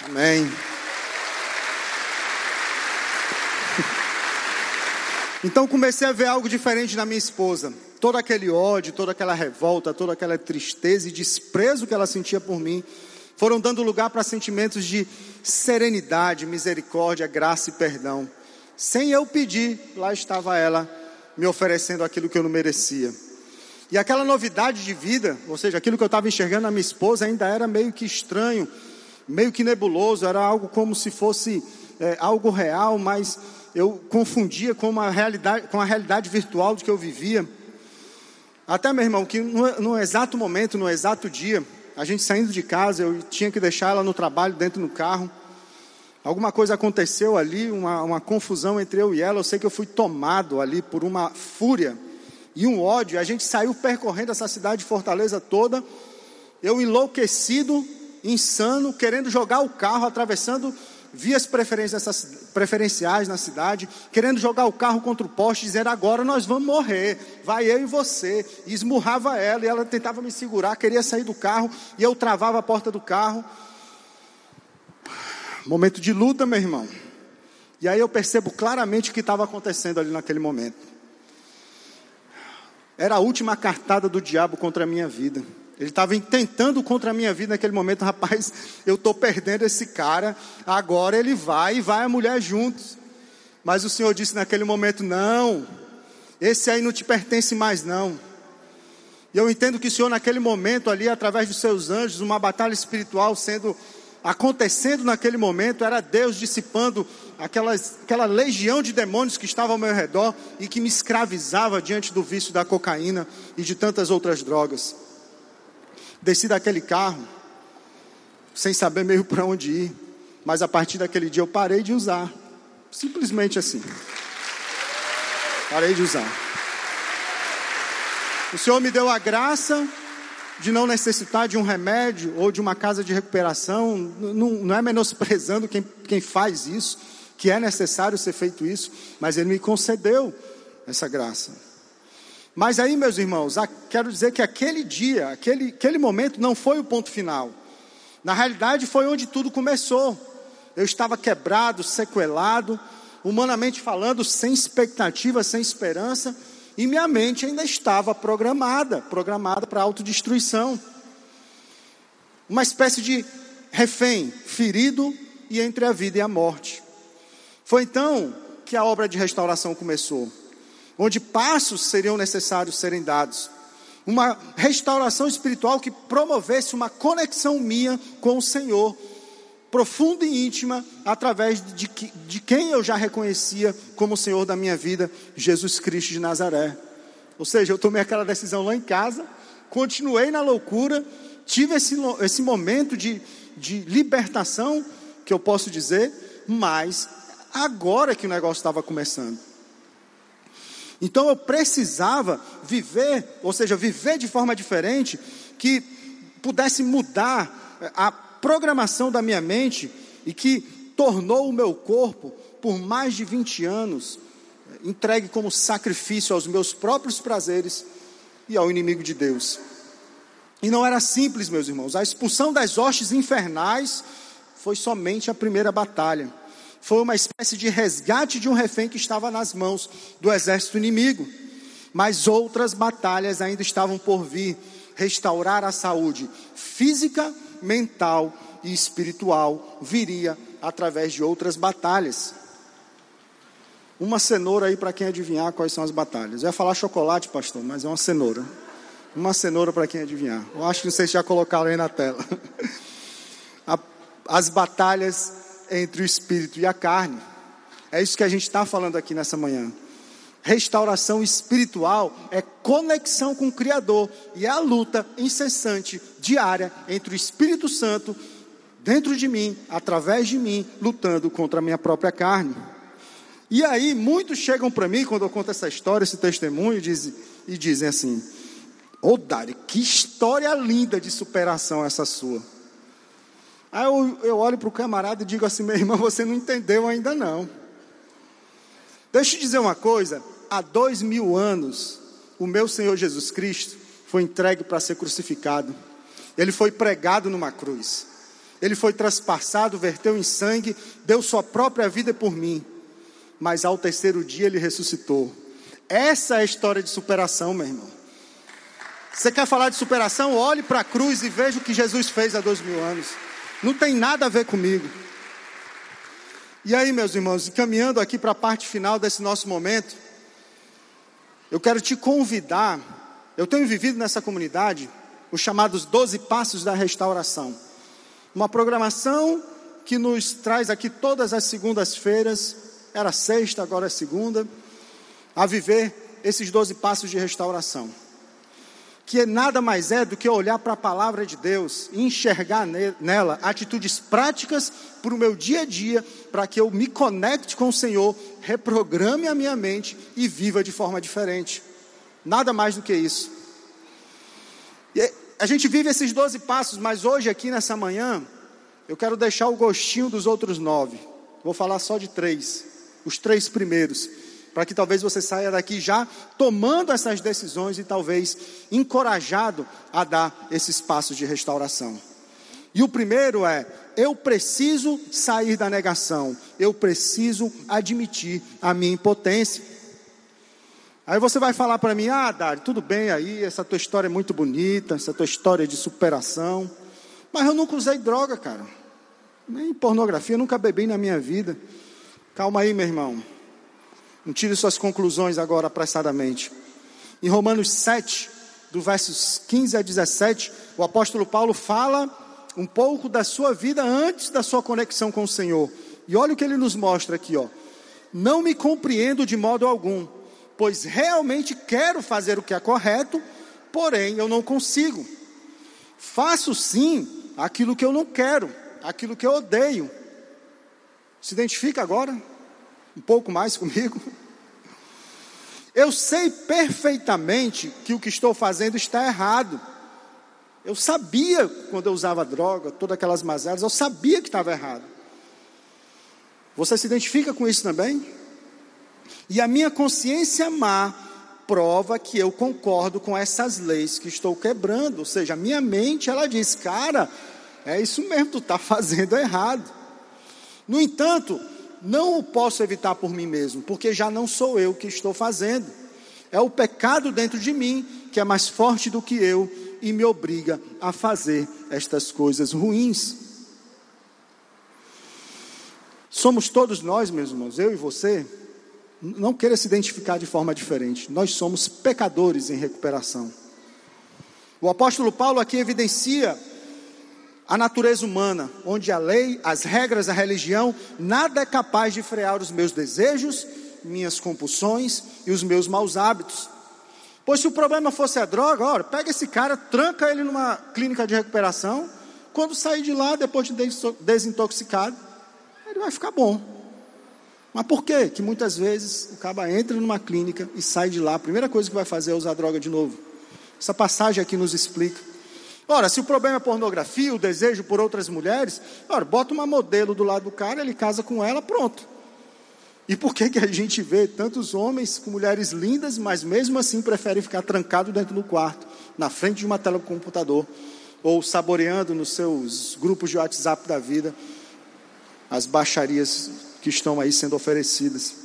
Amém. Então comecei a ver algo diferente na minha esposa. Todo aquele ódio, toda aquela revolta, toda aquela tristeza e desprezo que ela sentia por mim foram dando lugar para sentimentos de serenidade, misericórdia, graça e perdão. Sem eu pedir, lá estava ela me oferecendo aquilo que eu não merecia. E aquela novidade de vida, ou seja, aquilo que eu estava enxergando na minha esposa, ainda era meio que estranho, meio que nebuloso, era algo como se fosse é, algo real, mas eu confundia com, uma realidade, com a realidade virtual do que eu vivia. Até, meu irmão, que no, no exato momento, no exato dia, a gente saindo de casa, eu tinha que deixar ela no trabalho, dentro do carro. Alguma coisa aconteceu ali, uma, uma confusão entre eu e ela. Eu sei que eu fui tomado ali por uma fúria e um ódio. A gente saiu percorrendo essa cidade de Fortaleza toda. Eu enlouquecido, insano, querendo jogar o carro, atravessando vias preferenciais na cidade, querendo jogar o carro contra o poste, dizer agora nós vamos morrer, vai eu e você. E esmurrava ela e ela tentava me segurar, queria sair do carro e eu travava a porta do carro. Momento de luta, meu irmão. E aí eu percebo claramente o que estava acontecendo ali naquele momento. Era a última cartada do diabo contra a minha vida. Ele estava tentando contra a minha vida naquele momento, (laughs) rapaz, eu estou perdendo esse cara, agora ele vai e vai a mulher juntos. Mas o Senhor disse naquele momento: não, esse aí não te pertence mais, não. E eu entendo que o Senhor, naquele momento ali, através dos seus anjos, uma batalha espiritual sendo acontecendo naquele momento, era Deus dissipando aquelas, aquela legião de demônios que estava ao meu redor e que me escravizava diante do vício da cocaína e de tantas outras drogas. Desci daquele carro, sem saber meio para onde ir, mas a partir daquele dia eu parei de usar. Simplesmente assim. Parei de usar. O Senhor me deu a graça de não necessitar de um remédio ou de uma casa de recuperação. Não, não é menosprezando quem, quem faz isso, que é necessário ser feito isso, mas Ele me concedeu essa graça. Mas aí, meus irmãos, quero dizer que aquele dia, aquele, aquele momento não foi o ponto final. Na realidade, foi onde tudo começou. Eu estava quebrado, sequelado, humanamente falando, sem expectativa, sem esperança, e minha mente ainda estava programada programada para autodestruição. Uma espécie de refém, ferido e entre a vida e a morte. Foi então que a obra de restauração começou onde passos seriam necessários serem dados. Uma restauração espiritual que promovesse uma conexão minha com o Senhor, profunda e íntima, através de, de quem eu já reconhecia como Senhor da minha vida, Jesus Cristo de Nazaré. Ou seja, eu tomei aquela decisão lá em casa, continuei na loucura, tive esse, esse momento de, de libertação, que eu posso dizer, mas agora que o negócio estava começando. Então eu precisava viver, ou seja, viver de forma diferente, que pudesse mudar eh, a programação da minha mente e que tornou o meu corpo, por mais de 20 anos, eh, entregue como sacrifício aos meus próprios prazeres e ao inimigo de Deus. E não era simples, meus irmãos. A expulsão das hostes infernais foi somente a primeira batalha foi uma espécie de resgate de um refém que estava nas mãos do exército inimigo. Mas outras batalhas ainda estavam por vir restaurar a saúde física, mental e espiritual viria através de outras batalhas. Uma cenoura aí para quem adivinhar quais são as batalhas. Eu ia falar chocolate, pastor, mas é uma cenoura. Uma cenoura para quem adivinhar. Eu acho que vocês já colocaram aí na tela. (laughs) As batalhas entre o espírito e a carne. É isso que a gente está falando aqui nessa manhã. Restauração espiritual é conexão com o Criador e é a luta incessante, diária, entre o Espírito Santo dentro de mim, através de mim, lutando contra a minha própria carne. E aí, muitos chegam para mim, quando eu conto essa história, esse testemunho, dizem, e dizem assim: Ô oh, Dário, que história linda de superação essa sua. Aí eu, eu olho para o camarada e digo assim: meu irmão, você não entendeu ainda não. Deixa eu dizer uma coisa: há dois mil anos, o meu Senhor Jesus Cristo foi entregue para ser crucificado. Ele foi pregado numa cruz. Ele foi traspassado, verteu em sangue, deu sua própria vida por mim mas ao terceiro dia ele ressuscitou. Essa é a história de superação, meu irmão. Você quer falar de superação? Olhe para a cruz e veja o que Jesus fez há dois mil anos. Não tem nada a ver comigo. E aí, meus irmãos, caminhando aqui para a parte final desse nosso momento, eu quero te convidar. Eu tenho vivido nessa comunidade os chamados 12 Passos da Restauração. Uma programação que nos traz aqui todas as segundas-feiras era sexta, agora é segunda, a viver esses doze passos de restauração. Que nada mais é do que olhar para a palavra de Deus e enxergar nela atitudes práticas para o meu dia a dia, para que eu me conecte com o Senhor, reprograme a minha mente e viva de forma diferente. Nada mais do que isso. E a gente vive esses doze passos, mas hoje, aqui nessa manhã, eu quero deixar o gostinho dos outros nove. Vou falar só de três os três primeiros, para que talvez você saia daqui já tomando essas decisões e talvez encorajado a dar esses passos de restauração. E o primeiro é: eu preciso sair da negação, eu preciso admitir a minha impotência. Aí você vai falar para mim: ah, Dari, tudo bem aí, essa tua história é muito bonita, essa tua história de superação, mas eu nunca usei droga, cara, nem pornografia, nunca bebi na minha vida. Calma aí, meu irmão. Não tire suas conclusões agora apressadamente. Em Romanos 7, do versos 15 a 17, o apóstolo Paulo fala um pouco da sua vida antes da sua conexão com o Senhor. E olha o que ele nos mostra aqui, ó. Não me compreendo de modo algum, pois realmente quero fazer o que é correto, porém eu não consigo. Faço sim aquilo que eu não quero, aquilo que eu odeio. Se identifica agora? Um pouco mais (laughs) comigo? Eu sei perfeitamente que o que estou fazendo está errado. Eu sabia quando eu usava droga, todas aquelas mazelas, eu sabia que estava errado. Você se identifica com isso também? E a minha consciência má prova que eu concordo com essas leis que estou quebrando. Ou seja, a minha mente, ela diz, cara, é isso mesmo, tu está (laughs) fazendo errado. No entanto, não o posso evitar por mim mesmo, porque já não sou eu que estou fazendo. É o pecado dentro de mim que é mais forte do que eu e me obriga a fazer estas coisas ruins. Somos todos nós, meus irmãos, eu e você, não queira se identificar de forma diferente. Nós somos pecadores em recuperação. O apóstolo Paulo aqui evidencia a natureza humana, onde a lei, as regras da religião, nada é capaz de frear os meus desejos, minhas compulsões e os meus maus hábitos. Pois se o problema fosse a droga, olha, pega esse cara, tranca ele numa clínica de recuperação, quando sair de lá, depois de desintoxicado, ele vai ficar bom. Mas por quê? Que muitas vezes o cara entra numa clínica e sai de lá, a primeira coisa que vai fazer é usar droga de novo. Essa passagem aqui nos explica. Ora, se o problema é pornografia, o desejo por outras mulheres, ora, bota uma modelo do lado do cara, ele casa com ela, pronto. E por que, que a gente vê tantos homens com mulheres lindas, mas mesmo assim preferem ficar trancado dentro do quarto, na frente de uma tela do computador, ou saboreando nos seus grupos de WhatsApp da vida as baixarias que estão aí sendo oferecidas?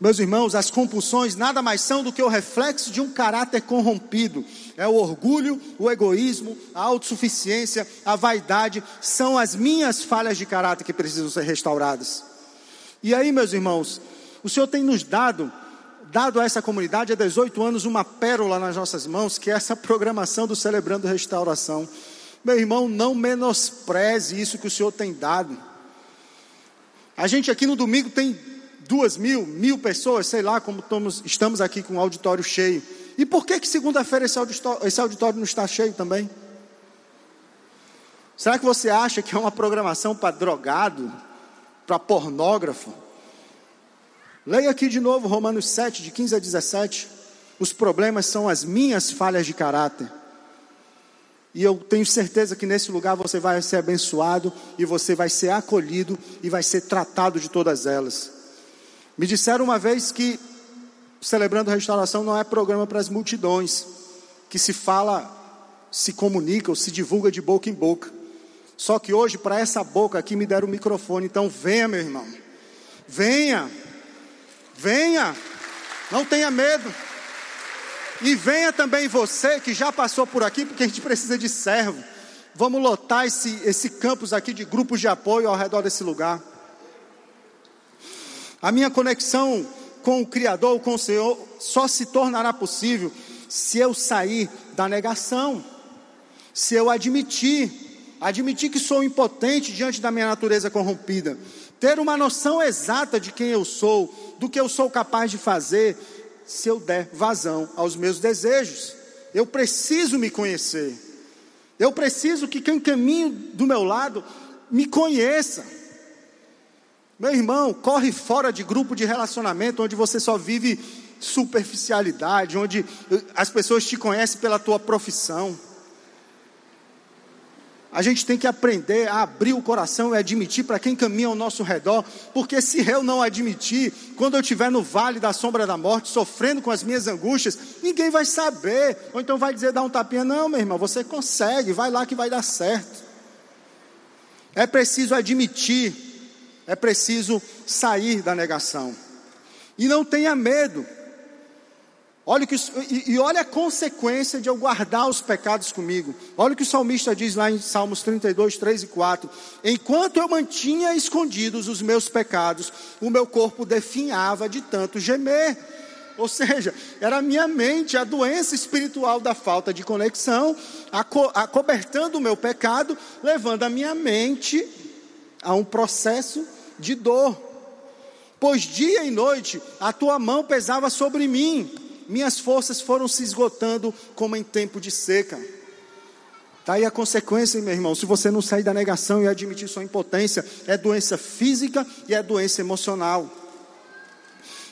Meus irmãos, as compulsões nada mais são do que o reflexo de um caráter corrompido. É o orgulho, o egoísmo, a autossuficiência, a vaidade, são as minhas falhas de caráter que precisam ser restauradas. E aí, meus irmãos, o Senhor tem nos dado, dado a essa comunidade há 18 anos, uma pérola nas nossas mãos, que é essa programação do Celebrando Restauração. Meu irmão, não menospreze isso que o Senhor tem dado. A gente aqui no domingo tem duas mil, mil pessoas, sei lá como estamos, estamos aqui com o auditório cheio. E por que que segunda-feira esse auditório, esse auditório não está cheio também? Será que você acha que é uma programação para drogado, para pornógrafo? Leia aqui de novo Romanos 7, de 15 a 17. Os problemas são as minhas falhas de caráter. E eu tenho certeza que nesse lugar você vai ser abençoado e você vai ser acolhido e vai ser tratado de todas elas. Me disseram uma vez que celebrando restauração não é programa para as multidões, que se fala, se comunica ou se divulga de boca em boca. Só que hoje, para essa boca aqui, me deram o microfone. Então, venha, meu irmão. Venha. Venha. Não tenha medo. E venha também você que já passou por aqui, porque a gente precisa de servo. Vamos lotar esse, esse campus aqui de grupos de apoio ao redor desse lugar. A minha conexão com o Criador, com o Senhor, só se tornará possível se eu sair da negação, se eu admitir, admitir que sou impotente diante da minha natureza corrompida, ter uma noção exata de quem eu sou, do que eu sou capaz de fazer, se eu der vazão aos meus desejos. Eu preciso me conhecer. Eu preciso que quem caminha do meu lado me conheça. Meu irmão, corre fora de grupo de relacionamento onde você só vive superficialidade, onde as pessoas te conhecem pela tua profissão. A gente tem que aprender a abrir o coração e admitir para quem caminha ao nosso redor, porque se eu não admitir, quando eu estiver no vale da sombra da morte, sofrendo com as minhas angústias, ninguém vai saber, ou então vai dizer, dá um tapinha, não, meu irmão, você consegue, vai lá que vai dar certo. É preciso admitir, é preciso sair da negação, e não tenha medo, Olha que, e, e olha a consequência de eu guardar os pecados comigo. Olha o que o salmista diz lá em Salmos 32, 3 e 4. Enquanto eu mantinha escondidos os meus pecados, o meu corpo definhava de tanto gemer. Ou seja, era a minha mente, a doença espiritual da falta de conexão, acobertando o meu pecado, levando a minha mente a um processo de dor. Pois dia e noite a tua mão pesava sobre mim minhas forças foram se esgotando como em tempo de seca. Está aí a consequência, meu irmão. Se você não sair da negação e admitir sua impotência, é doença física e é doença emocional.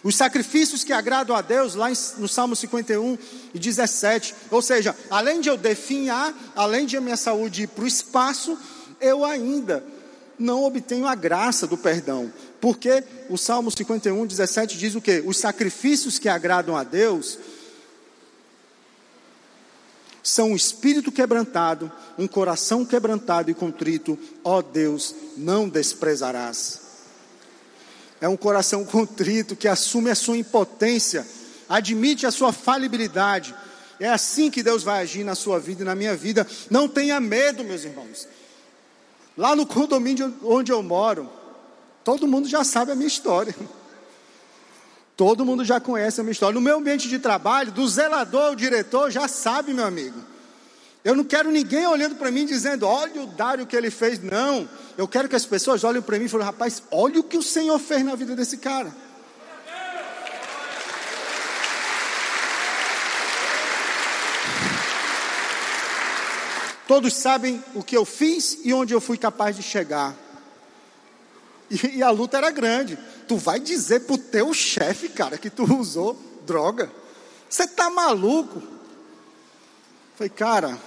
Os sacrifícios que agradam a Deus, lá no Salmo 51 e 17, ou seja, além de eu definhar, além de a minha saúde ir para o espaço, eu ainda não obtenho a graça do perdão. Porque o Salmo 51, 17 diz o que? Os sacrifícios que agradam a Deus são um espírito quebrantado, um coração quebrantado e contrito, ó Deus, não desprezarás. É um coração (laughs) contrito que assume a sua impotência, admite a sua falibilidade. É assim que Deus vai agir na sua vida e na minha vida. Não tenha medo, meus irmãos. Lá no condomínio onde eu moro, Todo mundo já sabe a minha história. Todo mundo já conhece a minha história. No meu ambiente de trabalho, do zelador ao diretor, já sabe, meu amigo. Eu não quero ninguém olhando para mim dizendo, olha o Dário que ele fez. Não. Eu quero que as pessoas olhem para mim e falem, rapaz, olha o que o Senhor fez na vida desse cara. Todos sabem o que eu fiz e onde eu fui capaz de chegar. E, e a luta era grande. Tu vai dizer pro teu chefe, cara, que tu usou droga. Você tá maluco? Falei, cara,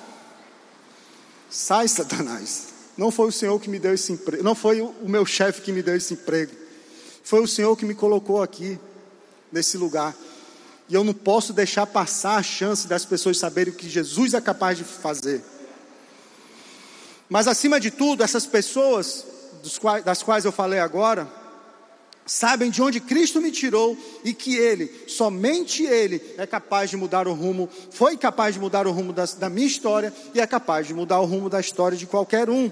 sai, Satanás. Não foi o Senhor que me deu esse emprego. Não foi o meu chefe que me deu esse emprego. Foi o Senhor que me colocou aqui, nesse lugar. E eu não posso deixar passar a chance das pessoas saberem o que Jesus é capaz de fazer. Mas acima de tudo, essas pessoas das quais eu falei agora, sabem de onde Cristo me tirou e que Ele, somente Ele, é capaz de mudar o rumo, foi capaz de mudar o rumo da, da minha história e é capaz de mudar o rumo da história de qualquer um.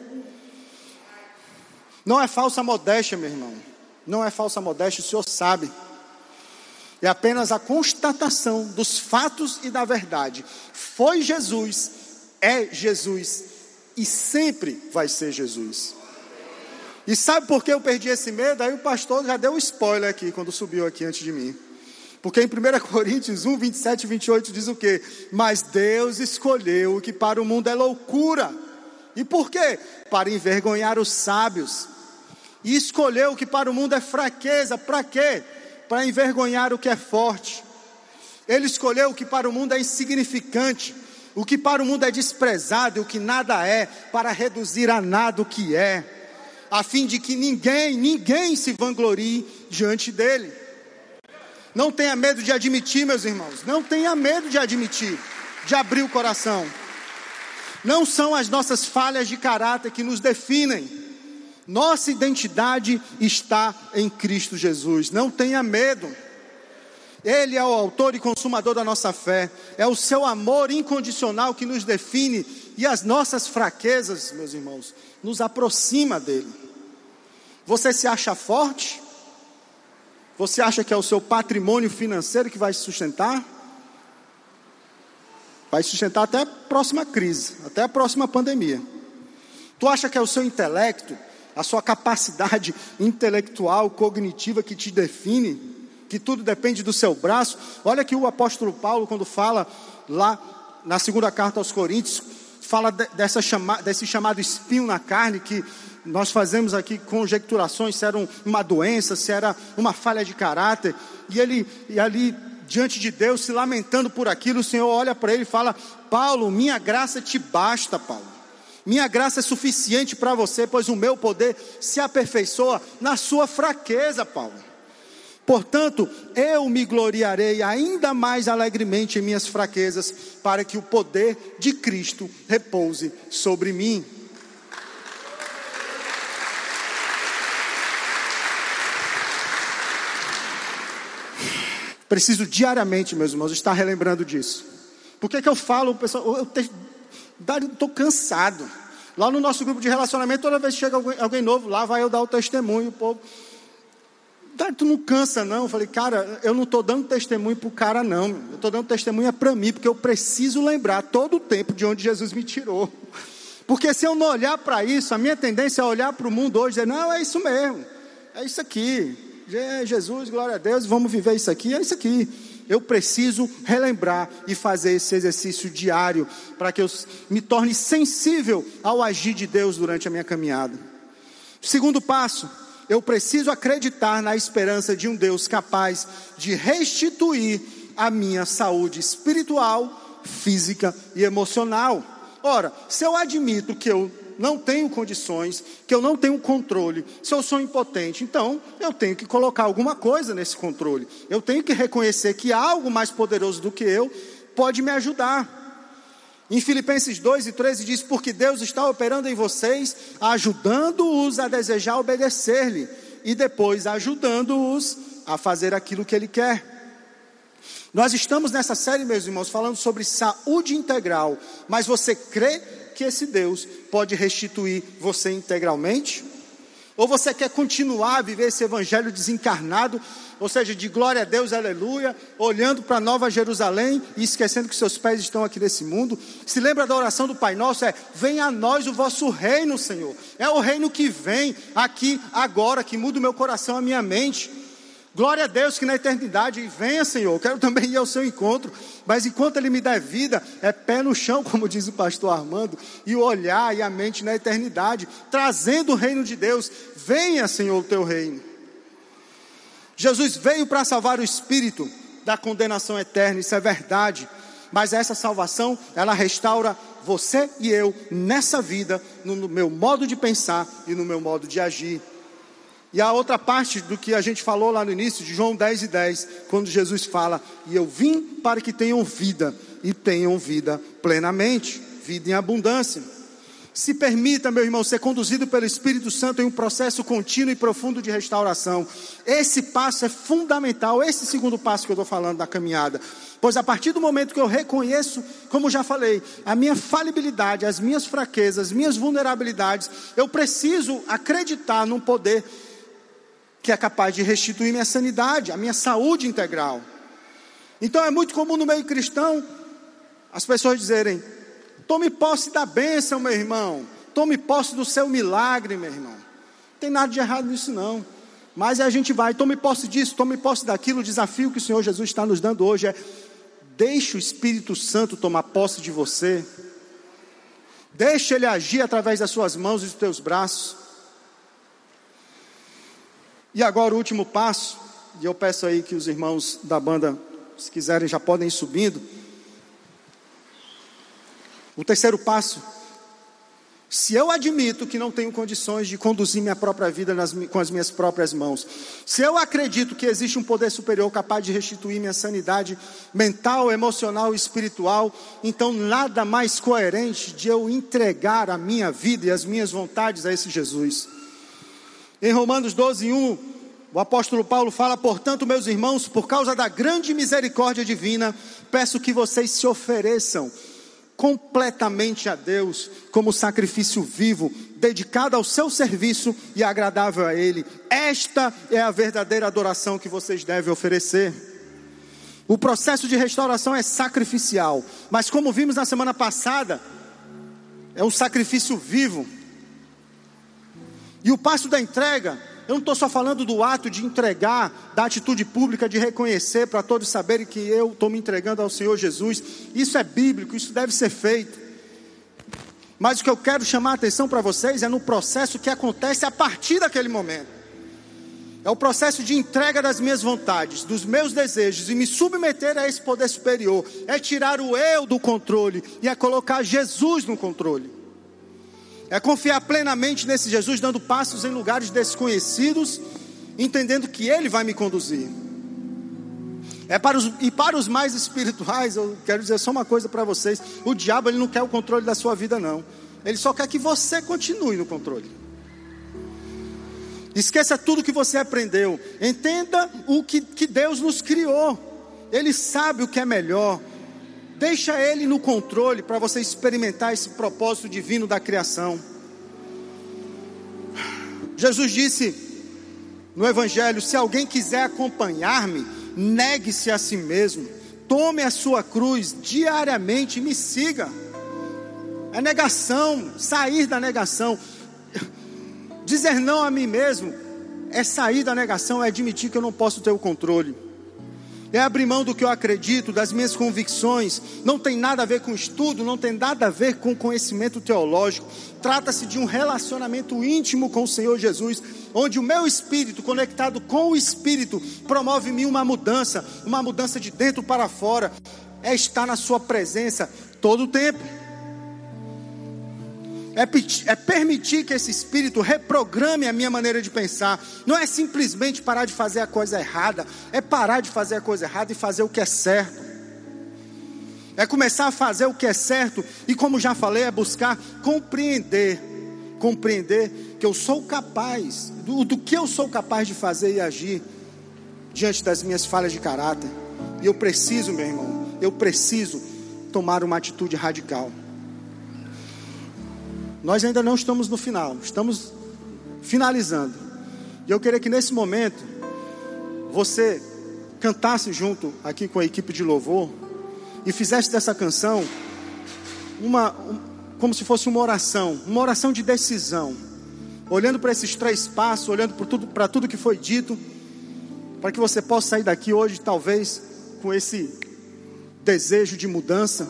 Não é falsa modéstia, meu irmão. não é falsa modéstia, o Senhor sabe. É apenas a constatação dos fatos e da verdade. Foi Jesus, é Jesus e sempre vai ser Jesus. E sabe por que eu perdi esse medo? Aí o pastor já deu um spoiler aqui quando subiu aqui antes de mim. Porque em 1 (laughs) Coríntios 1, 27 e 28 diz o quê? Mas Deus escolheu o que para o mundo é loucura. E por quê? Para envergonhar os sábios. E escolheu o que para o mundo é fraqueza. Para quê? Para envergonhar o que é forte. Ele escolheu o que para o mundo é insignificante, o que para o mundo é desprezado o que nada é, para reduzir a nada o que é, a fim de que ninguém, ninguém se vanglorie diante dele. Não tenha medo de admitir, meus irmãos. Não tenha medo de admitir, de abrir o coração. Não são as nossas falhas de caráter que nos definem. Nossa identidade está em Cristo Jesus. Não tenha medo. Ele é o autor e consumador da nossa fé. É o seu amor incondicional que nos define e as nossas fraquezas, meus irmãos, nos aproxima dele. Você se acha forte? Você acha que é o seu patrimônio financeiro que vai se sustentar? Vai sustentar até a próxima crise, até a próxima pandemia. Tu acha que é o seu intelecto, a sua capacidade (laughs) intelectual, cognitiva que te define, que tudo depende do seu braço? Olha que o apóstolo Paulo, quando fala lá na segunda carta aos Coríntios, fala dessa chama, desse chamado espinho na carne que nós fazemos aqui conjecturações se era uma doença, se era uma falha de caráter, e ele e ali diante de Deus, se lamentando por aquilo, o Senhor olha para ele e fala: Paulo, minha graça te basta, Paulo. Minha graça é suficiente para você, pois o meu poder se aperfeiçoa na sua fraqueza, Paulo. Portanto, eu me gloriarei ainda mais alegremente em minhas fraquezas, para que o poder de Cristo repouse sobre mim. Preciso diariamente, meus irmãos, estar relembrando disso. Por que, que eu falo, pessoal, eu estou cansado. Lá no nosso grupo de relacionamento, toda vez que chega alguém, alguém novo, lá vai eu dar o testemunho, o povo. Tu não cansa, não. Eu falei, cara, eu não estou dando testemunho para o cara, não. Eu estou dando testemunho para mim, porque eu preciso lembrar todo o tempo de onde Jesus me tirou. Porque se eu não olhar para isso, a minha tendência é olhar para o mundo hoje e dizer, não, é isso mesmo, é isso aqui. Jesus, glória a Deus, vamos viver isso aqui, é isso aqui. Eu preciso relembrar e fazer esse exercício diário para que eu me torne sensível ao agir de Deus durante a minha caminhada. Segundo passo, eu preciso acreditar na esperança de um Deus capaz de restituir a minha saúde espiritual, física e emocional. Ora, se eu admito que eu não tenho condições, que eu não tenho controle, se eu sou impotente, então eu tenho que colocar alguma coisa nesse controle. Eu tenho que reconhecer que algo mais poderoso do que eu pode me ajudar. Em Filipenses 2 e 13 diz: Porque Deus está operando em vocês, ajudando-os a desejar obedecer-lhe, e depois ajudando-os a fazer aquilo que Ele quer. Nós estamos nessa série, meus irmãos, falando sobre saúde integral, mas você crê que esse Deus pode restituir você integralmente? Ou você quer continuar a viver esse evangelho desencarnado, ou seja, de glória a Deus, aleluia, olhando para Nova Jerusalém e esquecendo que seus pés estão aqui nesse mundo? Se lembra da oração do Pai Nosso? É: venha a nós o vosso reino, Senhor. É o reino que vem aqui, agora, que muda o meu coração, a minha mente. Glória a Deus que na eternidade venha, Senhor. Eu quero também ir ao seu encontro. Mas enquanto Ele me der vida, é pé no chão, (laughs) como diz o pastor Armando, e o olhar e a mente na eternidade, trazendo o reino de Deus. Venha, Senhor, o teu reino. Jesus veio para salvar o espírito da condenação eterna, isso é verdade. Mas essa salvação, ela restaura você e eu nessa vida, no meu modo de pensar e no meu modo de agir. E a outra parte do que a gente falou lá no início, de João 10 e 10, quando Jesus fala: E eu vim para que tenham vida, e tenham vida plenamente, vida em abundância. Se permita, meu irmão, ser conduzido pelo Espírito Santo em um processo contínuo e profundo de restauração. Esse passo é fundamental, esse segundo passo que eu estou falando da caminhada. Pois a partir do momento que eu reconheço, como já falei, a minha falibilidade, as minhas fraquezas, as minhas vulnerabilidades, eu preciso acreditar num poder que é capaz de restituir minha sanidade, a minha saúde integral. Então é muito comum no meio cristão as pessoas dizerem: tome posse da bênção, meu irmão, tome posse do seu milagre, meu irmão. Não tem nada de errado nisso, não. Mas a gente vai, tome posse disso, tome posse daquilo. O desafio que o Senhor Jesus está nos dando hoje é: deixe o Espírito Santo tomar posse de você, deixe ele agir através das suas mãos e dos teus braços. E agora o último passo, e eu peço aí que os irmãos da banda, se quiserem, já podem ir subindo. O terceiro passo, se eu admito que não tenho condições de conduzir minha própria vida nas, com as minhas próprias mãos, se eu acredito que existe um poder superior capaz de restituir minha sanidade mental, emocional e espiritual, então nada mais coerente de eu entregar a minha vida e as minhas vontades a esse Jesus. Em Romanos 12, 1, o apóstolo Paulo fala: Portanto, meus irmãos, por causa da grande misericórdia divina, peço que vocês se ofereçam completamente a Deus, como sacrifício vivo, dedicado ao seu serviço e agradável a Ele. Esta é a verdadeira adoração que vocês devem oferecer. O processo de restauração é sacrificial, mas como vimos na semana passada, é um sacrifício vivo. E o passo da entrega, eu não estou só falando do ato de entregar, da atitude pública de reconhecer para todos saberem que eu estou me entregando ao Senhor Jesus. Isso é bíblico, isso deve ser feito. Mas o que eu quero chamar a atenção para vocês é no processo que acontece a partir daquele momento. É o processo de entrega das minhas vontades, dos meus desejos e me submeter a esse poder superior. É tirar o eu do controle e é colocar Jesus no controle. É confiar plenamente nesse Jesus, dando passos em lugares desconhecidos, entendendo que Ele vai me conduzir. É para os, e para os mais espirituais, eu quero dizer só uma coisa para vocês: o diabo ele não quer o controle da sua vida, não. Ele só quer que você continue no controle. Esqueça tudo que você aprendeu. Entenda o que, que Deus nos criou. Ele sabe o que é melhor. Deixa Ele no controle para você experimentar esse propósito divino da criação. Jesus disse no Evangelho: se alguém quiser acompanhar-me, negue-se a si mesmo, tome a sua cruz diariamente e me siga. É negação, sair da negação. Dizer não a mim mesmo é sair da negação, é admitir que eu não posso ter o controle é abrir mão do que eu acredito, das minhas convicções, não tem nada a ver com estudo, não tem nada a ver com conhecimento teológico, trata-se de um relacionamento íntimo com o Senhor Jesus, onde o meu espírito, conectado com o Espírito, promove em mim uma mudança, uma mudança de dentro para fora, é estar na Sua presença todo o tempo é, é permitir que esse espírito reprograme a minha maneira de pensar. Não é simplesmente parar de fazer a coisa errada, é parar de fazer a coisa errada e fazer o que é certo. É começar a fazer o que é certo e, como já falei, é buscar compreender, compreender que eu sou capaz, do, do que eu sou capaz de fazer e agir diante das minhas falhas de caráter. E eu preciso, meu irmão, eu preciso tomar uma atitude radical. Nós ainda não estamos no final, estamos finalizando. E eu queria que nesse momento você cantasse junto aqui com a equipe de louvor e fizesse dessa canção uma um, como se fosse uma oração, uma oração de decisão, olhando para esses três passos, olhando para tudo, para tudo que foi dito, para que você possa sair daqui hoje talvez com esse desejo de mudança,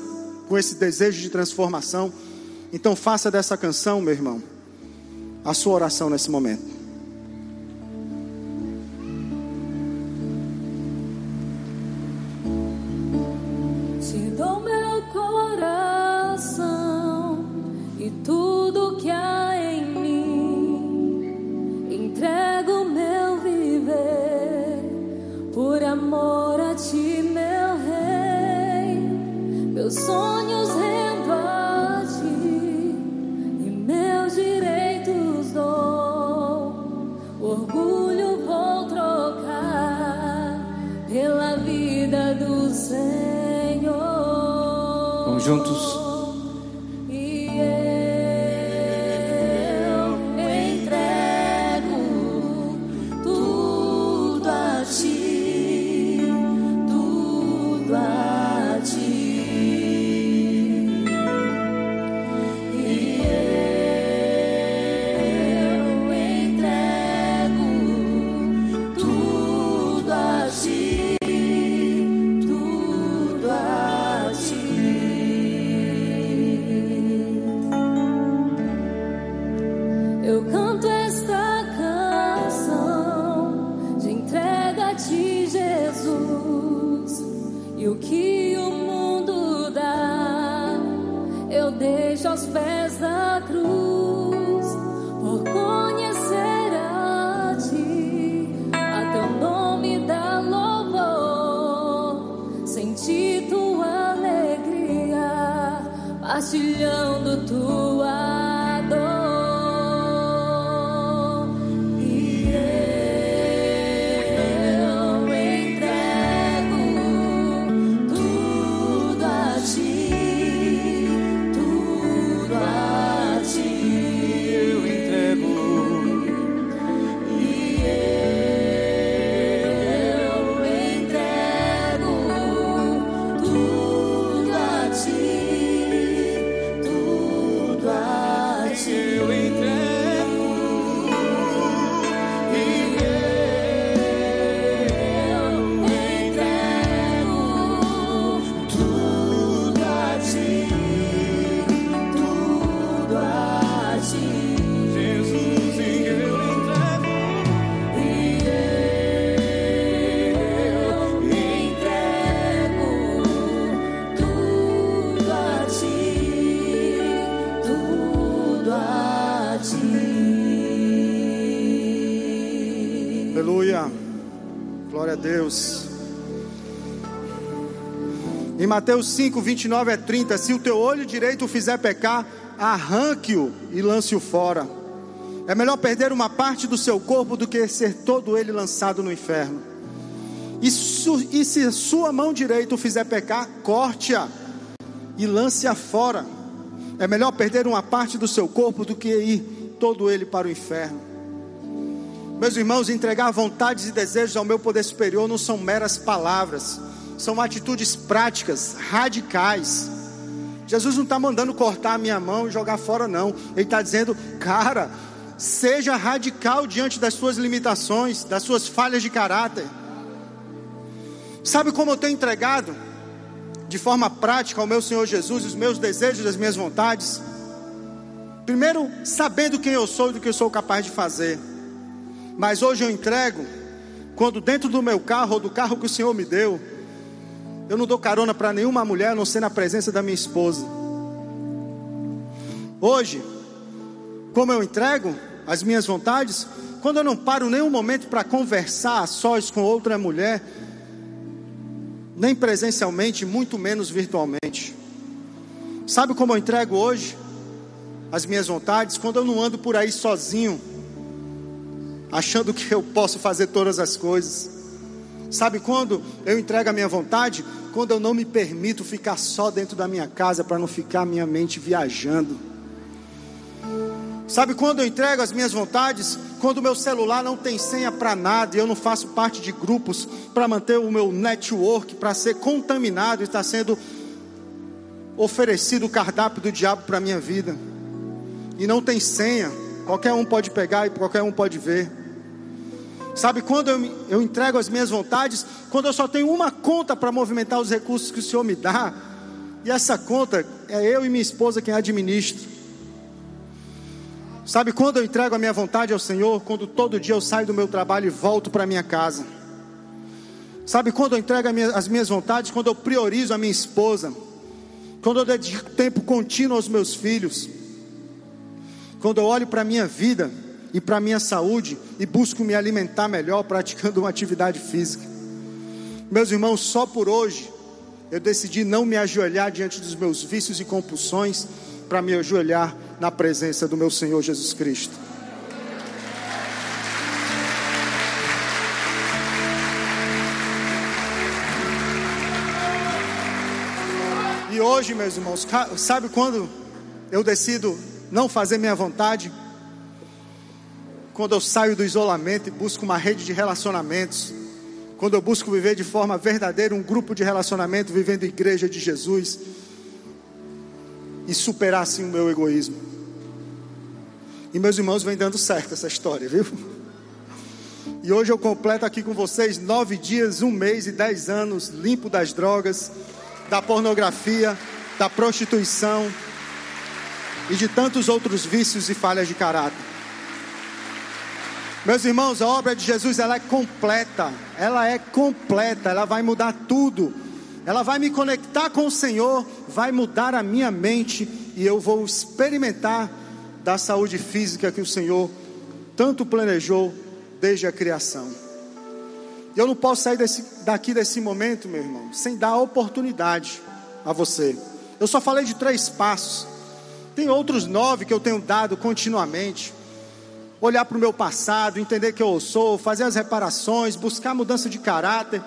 com esse desejo de transformação. Então faça dessa canção, meu irmão, a sua oração nesse momento. juntos. Mateus 5, 29 a 30, se o teu olho direito o fizer pecar, arranque-o e lance-o fora. É melhor perder uma parte do seu corpo do que ser todo ele lançado no inferno. E, su- e se sua mão direita o fizer pecar, corte-a e lance-a fora. É melhor perder uma parte do seu corpo do que ir todo ele para o inferno. Meus irmãos, entregar vontades e desejos ao meu poder superior não são meras palavras, são atitudes práticas, radicais. Jesus não está mandando cortar a minha mão e jogar fora, não. Ele está dizendo, cara, seja radical diante das suas limitações, das suas falhas de caráter. Sabe como eu tenho entregado de forma prática ao meu Senhor Jesus os meus desejos as minhas vontades? Primeiro, sabendo quem eu sou e do que eu sou capaz de fazer. Mas hoje eu entrego, quando dentro do meu carro ou do carro que o Senhor me deu, eu não dou carona para nenhuma mulher, a não ser na presença da minha esposa. Hoje, como eu entrego as minhas vontades, quando eu não paro nenhum momento para conversar a sós com outra mulher, nem presencialmente, muito menos virtualmente. Sabe como eu entrego hoje as minhas vontades? Quando eu não ando por aí sozinho, achando que eu posso fazer todas as coisas. Sabe quando eu entrego a minha vontade? Quando eu não me permito ficar só dentro da minha casa para não ficar minha mente viajando. Sabe quando eu entrego as minhas vontades? Quando o meu celular não tem senha para nada e eu não faço parte de grupos para manter o meu network, para ser contaminado e está sendo oferecido o cardápio do diabo para a minha vida. E não tem senha, qualquer um pode pegar e qualquer um pode ver. Sabe quando eu, eu entrego as minhas vontades? Quando eu só tenho uma conta para movimentar os recursos que o Senhor me dá. E essa conta é eu e minha esposa quem administra. Sabe quando eu entrego a minha vontade ao Senhor? Quando todo dia eu saio do meu trabalho e volto para minha casa. Sabe quando eu entrego minha- as minhas vontades? Quando eu priorizo a minha esposa. Quando eu dedico tempo contínuo aos meus filhos. Quando eu olho para a minha vida e para a minha saúde e busco me alimentar melhor praticando uma atividade física. Meus irmãos, só por hoje eu decidi não me ajoelhar diante dos meus vícios e compulsões para me ajoelhar na presença do meu Senhor Jesus Cristo. E hoje, meus irmãos, sabe quando eu decido não fazer minha vontade? Quando eu saio do isolamento e busco uma rede de relacionamentos. Quando eu busco viver de forma verdadeira um grupo de relacionamento, vivendo igreja de Jesus. E superar assim o meu egoísmo. E meus irmãos, vem dando certo essa história, viu? E hoje eu completo aqui com vocês nove dias, um mês e dez anos limpo das drogas, da pornografia, da prostituição e de tantos outros vícios e falhas de caráter. Meus irmãos, a obra de Jesus ela é completa. Ela é completa, ela vai mudar tudo. Ela vai me conectar com o Senhor, vai mudar a minha mente e eu vou experimentar da saúde física que o Senhor tanto planejou desde a criação. Eu não posso sair desse, daqui desse momento, meu irmão, sem dar oportunidade a você. Eu só falei de três passos. Tem outros nove que eu tenho dado continuamente. Olhar para o meu passado, entender que eu sou, fazer as reparações, buscar mudança de caráter,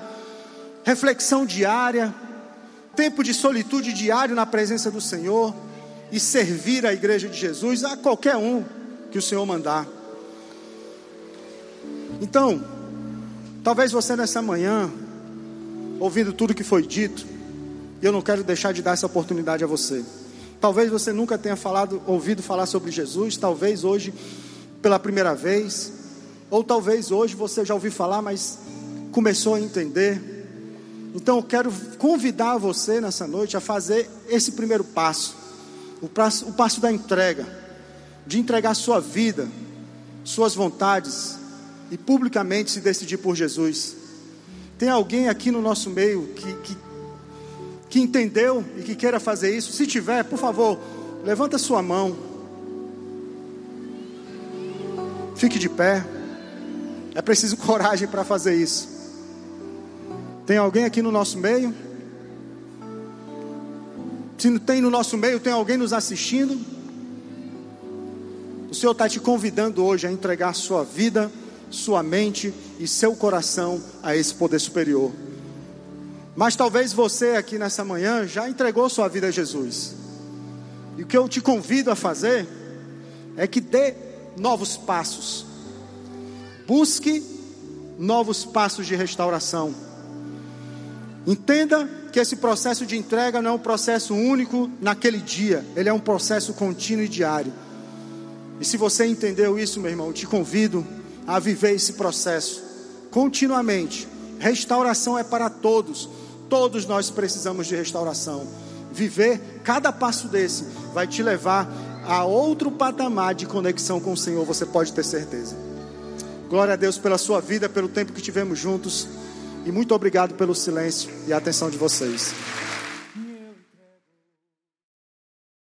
reflexão diária, tempo de solitude diário na presença do Senhor e servir a igreja de Jesus a qualquer um que o Senhor mandar. Então, talvez você nessa manhã, ouvindo tudo que foi dito, eu não quero deixar de dar essa oportunidade a você. Talvez você nunca tenha falado, ouvido falar sobre Jesus, talvez hoje pela primeira vez, ou talvez hoje você já ouviu falar, mas começou a entender. Então eu quero convidar você nessa noite a fazer esse primeiro passo, o passo, o passo da entrega, de entregar sua vida, suas vontades e publicamente se decidir por Jesus. Tem alguém aqui no nosso meio que, que que entendeu e que queira fazer isso, se tiver, por favor, levanta sua mão. Fique de pé. É preciso (laughs) coragem para fazer isso. Tem alguém aqui no nosso meio? Se não tem no nosso meio, tem alguém nos assistindo? O Senhor está te convidando hoje a entregar sua vida, sua mente e seu coração a esse poder superior. Mas talvez você aqui nessa manhã já entregou sua vida a Jesus. E o que eu te convido a fazer é que dê novos passos. Busque novos passos de restauração. Entenda que esse processo de entrega não é um processo único naquele dia, ele é um processo contínuo e diário. E se você entendeu isso, meu irmão, te convido a viver esse processo continuamente. Restauração é para todos. Todos nós precisamos de restauração. Viver cada passo desse vai te levar a outro patamar de conexão com o Senhor, você pode ter certeza. Glória a Deus pela sua vida, pelo tempo que tivemos juntos. E muito obrigado pelo silêncio e a atenção de vocês.